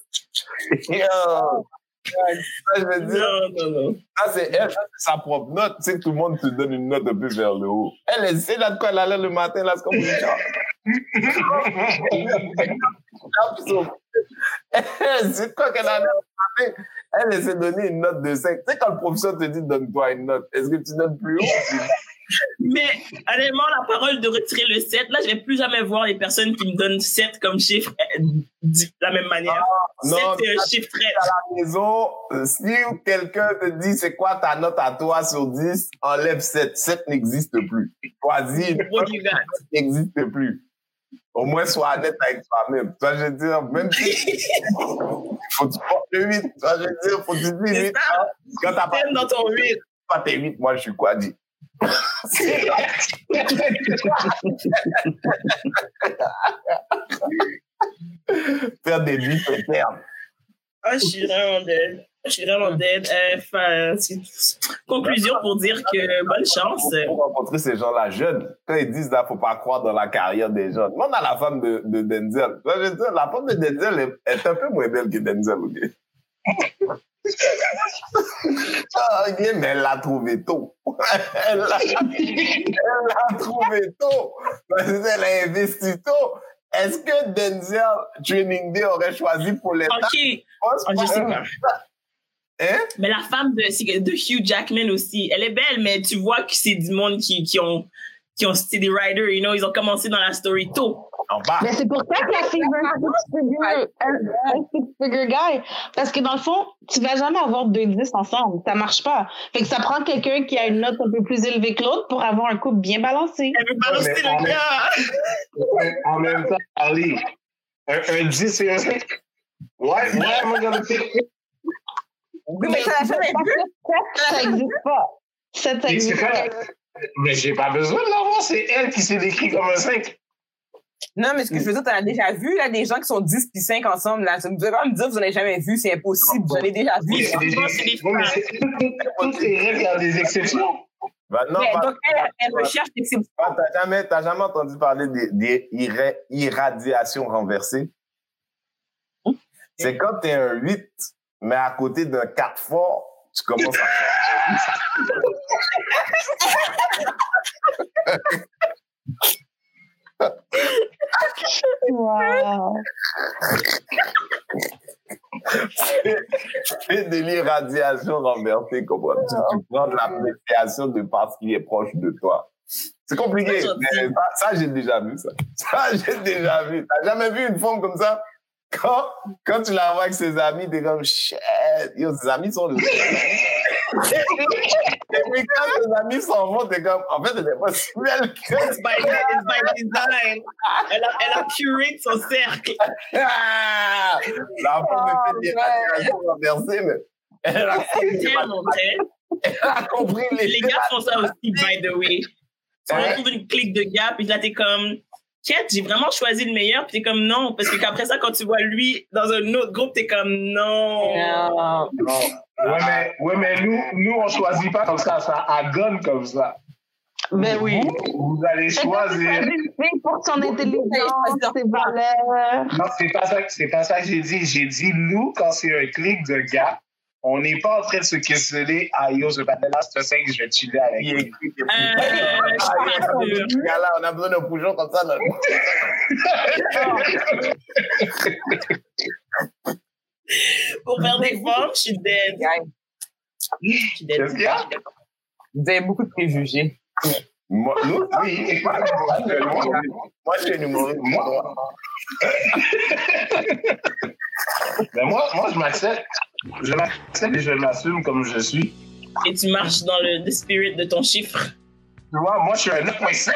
Yo. Ça, je veux dire, Non, non, non. ça, c'est elle, c'est sa propre note. Tu sais tout le monde te donne une note un peu vers le haut. Elle, elle sait là de quoi elle allait le matin, là, c'est comme une. Elle sait quoi qu'elle allait le matin. Elle, elle s'est donné une note de 5. Tu sais, quand le professeur te dit donne-toi une note, est-ce que tu donnes plus haut? Mais honnêtement, la parole de retirer le 7, là, je vais plus jamais voir les personnes qui me donnent 7 comme chiffre euh, de la même manière. Non, 7, c'est un chiffre très. à la maison, euh, si quelqu'un te dit c'est quoi ta note à toi sur 10, enlève 7. 7 n'existe plus. Choisis n'existe plus. Au moins, sois honnête avec toi-même. Toi, je veux dire, même si. faut que tu portes le 8. Toi, je veux dire, faut que tu dis C'est 8. ça. Quand t'as pas dans ton 8. pas tes 8, moi, je suis quoi, dit? Faire des 8 c'est perdre. Ah, je suis vraiment dead. Je suis vraiment dead. Euh, conclusion pour dire que bonne chance. Pour rencontrer ces gens-là jeunes, quand ils disent là, faut pas croire dans la carrière des jeunes. Demande à la femme de, de Denzel. Je la femme de Denzel est, est un peu moins belle que Denzel? Ah, mais elle l'a trouvé tôt. Elle l'a trouvé tôt. Parce qu'elle a investi tôt. Est-ce que Denzel Training Day aurait choisi pour l'État? Ok, Ah, je pas- sais pas. Hein? Mais la femme de, Hugh Jackman aussi, elle est belle, mais tu vois que c'est du monde qui, qui ont, qui ont, des writers, you know, ils ont commencé dans la story tôt. En bas. Mais c'est pour ça que la veut un un, un six-figure guy. Parce que dans le fond, tu vas jamais avoir deux 10 ensemble. Ça marche pas. Fait que ça prend quelqu'un qui a une note un peu plus élevée que l'autre pour avoir un couple bien balancé. Elle veut balancer le gars. En même temps, Ali, un, un 10 et un 5. Ouais, ouais, moi, j'en ai fait. Oui, mais ça a jamais vu. Ça existe pas. Ça, ça Mais c'est existe pas. Mais j'ai pas besoin de l'avoir, c'est elle qui s'est décrit comme un 5. Non, mais ce que je veux dire, t'en as déjà vu, là, des gens qui sont 10 puis 5 ensemble, là. Vous devez pas me dire que vous en avez jamais vu, c'est impossible. J'en ai déjà vu. Oui, c'est des souvent, c'est des Oui, mais c'est- Toutes les règles, il y a des exceptions. Ben non, Mais pas- donc, elle, elle recherche des exceptions. Ah, T'as jamais, t'as jamais entendu parler des, des irradiations renversées? C'est quand t'es un 8, mais à côté d'un 4 fort, tu commences à... Wow. C'est de l'irradiation renversée, comprends tu, tu prends de l'appréciation de parce qu'il est proche de toi. C'est compliqué, mais ça, ça, j'ai déjà vu ça. Ça, j'ai déjà vu. T'as jamais vu une femme comme ça? Quand, quand tu la vois avec ses amis, t'es comme, shit, yo, ses amis sont là. Et puis quand ses amis s'en vont, t'es comme, en fait, elle n'est pas si belle que It's by, it's by design. Elle a, elle a curé son cercle. Ah! La femme me fait des radiations renversées, mais elle a elle a compris les Les gars font ça aussi, by the way. Tu retrouves une clique de gars, puis là, t'es comme, Quête, j'ai vraiment choisi le meilleur, puis t'es comme non, parce que après ça, quand tu vois lui dans un autre groupe, t'es comme non. Non. Non. Ouais, mais, ouais, mais nous, nous, on choisit pas comme ça, ça à gonne comme ça. Ben oui. Vous allez choisir. pour son intelligence, ses valeurs. Non, c'est pas ça, c'est pas ça que j'ai dit. J'ai dit, nous, quand c'est un clic de gars, on n'est pas en train de se questionner, ah yo, ce patin-là, c'est un 5, je vais chiller avec lui. Euh, je suis gars-là, on a besoin d'un bougeon comme ça. Là. Pour faire des formes, je suis dead. Je suis dead. Qu'est-ce qu'il y a? Vous avez beaucoup de préjugés. Moi, nous, oui. Moi, moi, je suis un humoriste. Moi, Mais moi, moi, je m'accepte. Je m'accepte et je m'assume comme je suis. Et tu marches dans le, spirit de ton chiffre. Tu vois, moi, je suis un 9.5.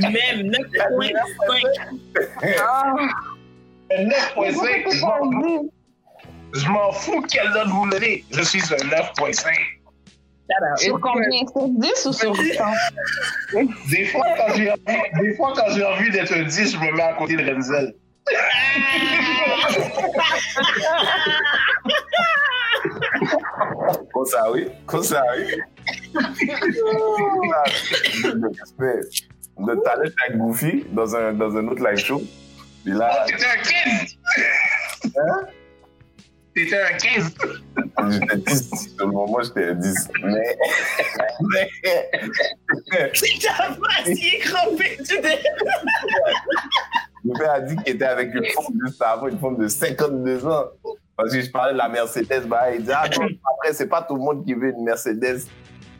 Même 9.5. Ah, Un 9.5. je m'en fous. Je m'en fous quelle note vous donnez. Je suis un 9.5. Sur combien? Sur 10 ou sur 100? Des fois, quand j'ai envie, des fois, quand j'ai envie d'être un 10, je me mets à côté de Renzel. Comme ça, oui. Comme ça, oui. De talent avec Goofy dans un, dans un autre live show. Puis là, T'étais un 15! Hein? T'étais un 15! j'étais 10. Sur le moment, j'étais un 10. Mais. face qui est crampée. Tu t'es- Mon père a dit qu'il était avec une femme juste avant, une femme de 52 ans. Parce que je parlais de la Mercedes, bah, il dit, ah non, après, c'est pas tout le monde qui veut une Mercedes,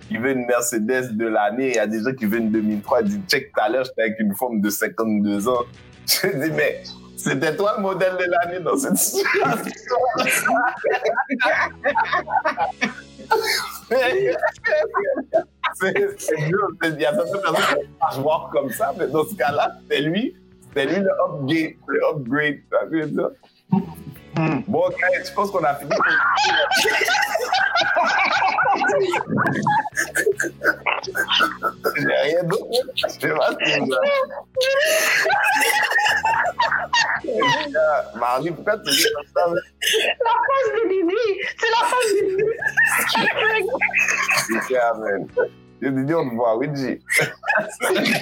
qui veut une Mercedes de l'année. Il y a des gens qui veulent une 2003. Il dit, check tout à l'heure, j'étais avec une femme de 52 ans. Je dis, mais c'était toi le modèle de l'année dans cette situation. C'est c'est dur. C'est- Il y a certaines personnes qui marchent voir comme ça, mais dans ce cas-là, c'était lui. C'était lui le upgrade. Le upgrade. Tu dire? Bon, guys, je pense qu'on a fini? J'ai rien d'autre. Je sais pas ce que vous avez. Marie, pourquoi tu dis comme ça? La face de Didi! C'est la face de Didi! Yeah, man. Yo, Didi, on te voit, oui, G. Didi,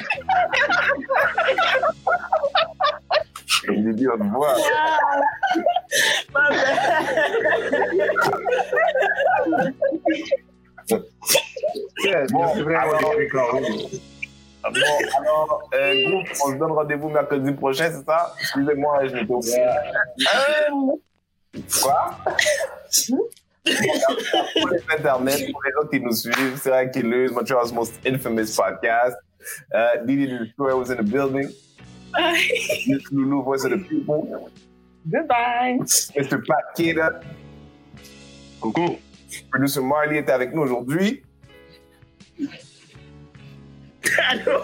on te voit. Ma Yeah, Bon, alors- euh, groupe, on se donne rendez-vous mercredi prochain, c'est ça? Excusez-moi, je m'étais oublié. Euh, Quoi? pour les Internet, pour les gens qui nous suivent, Sarah Killers, Montreal's most infamous podcast. Uh, Didi Destroyer was in the building? Miss Lulu, voice of the people. Goodbye. Mr. Pat Keda. Coucou. Producer Marley est avec nous aujourd'hui. Allô?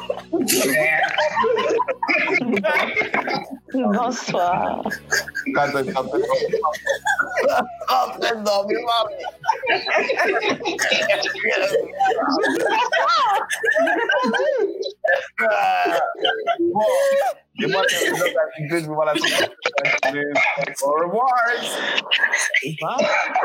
Bonsoir. Quand on est en train de en train de dormir, Marley. Ah, Bon, et moi, c'est le je vous vois la semaine prochaine. Au revoir. Bye.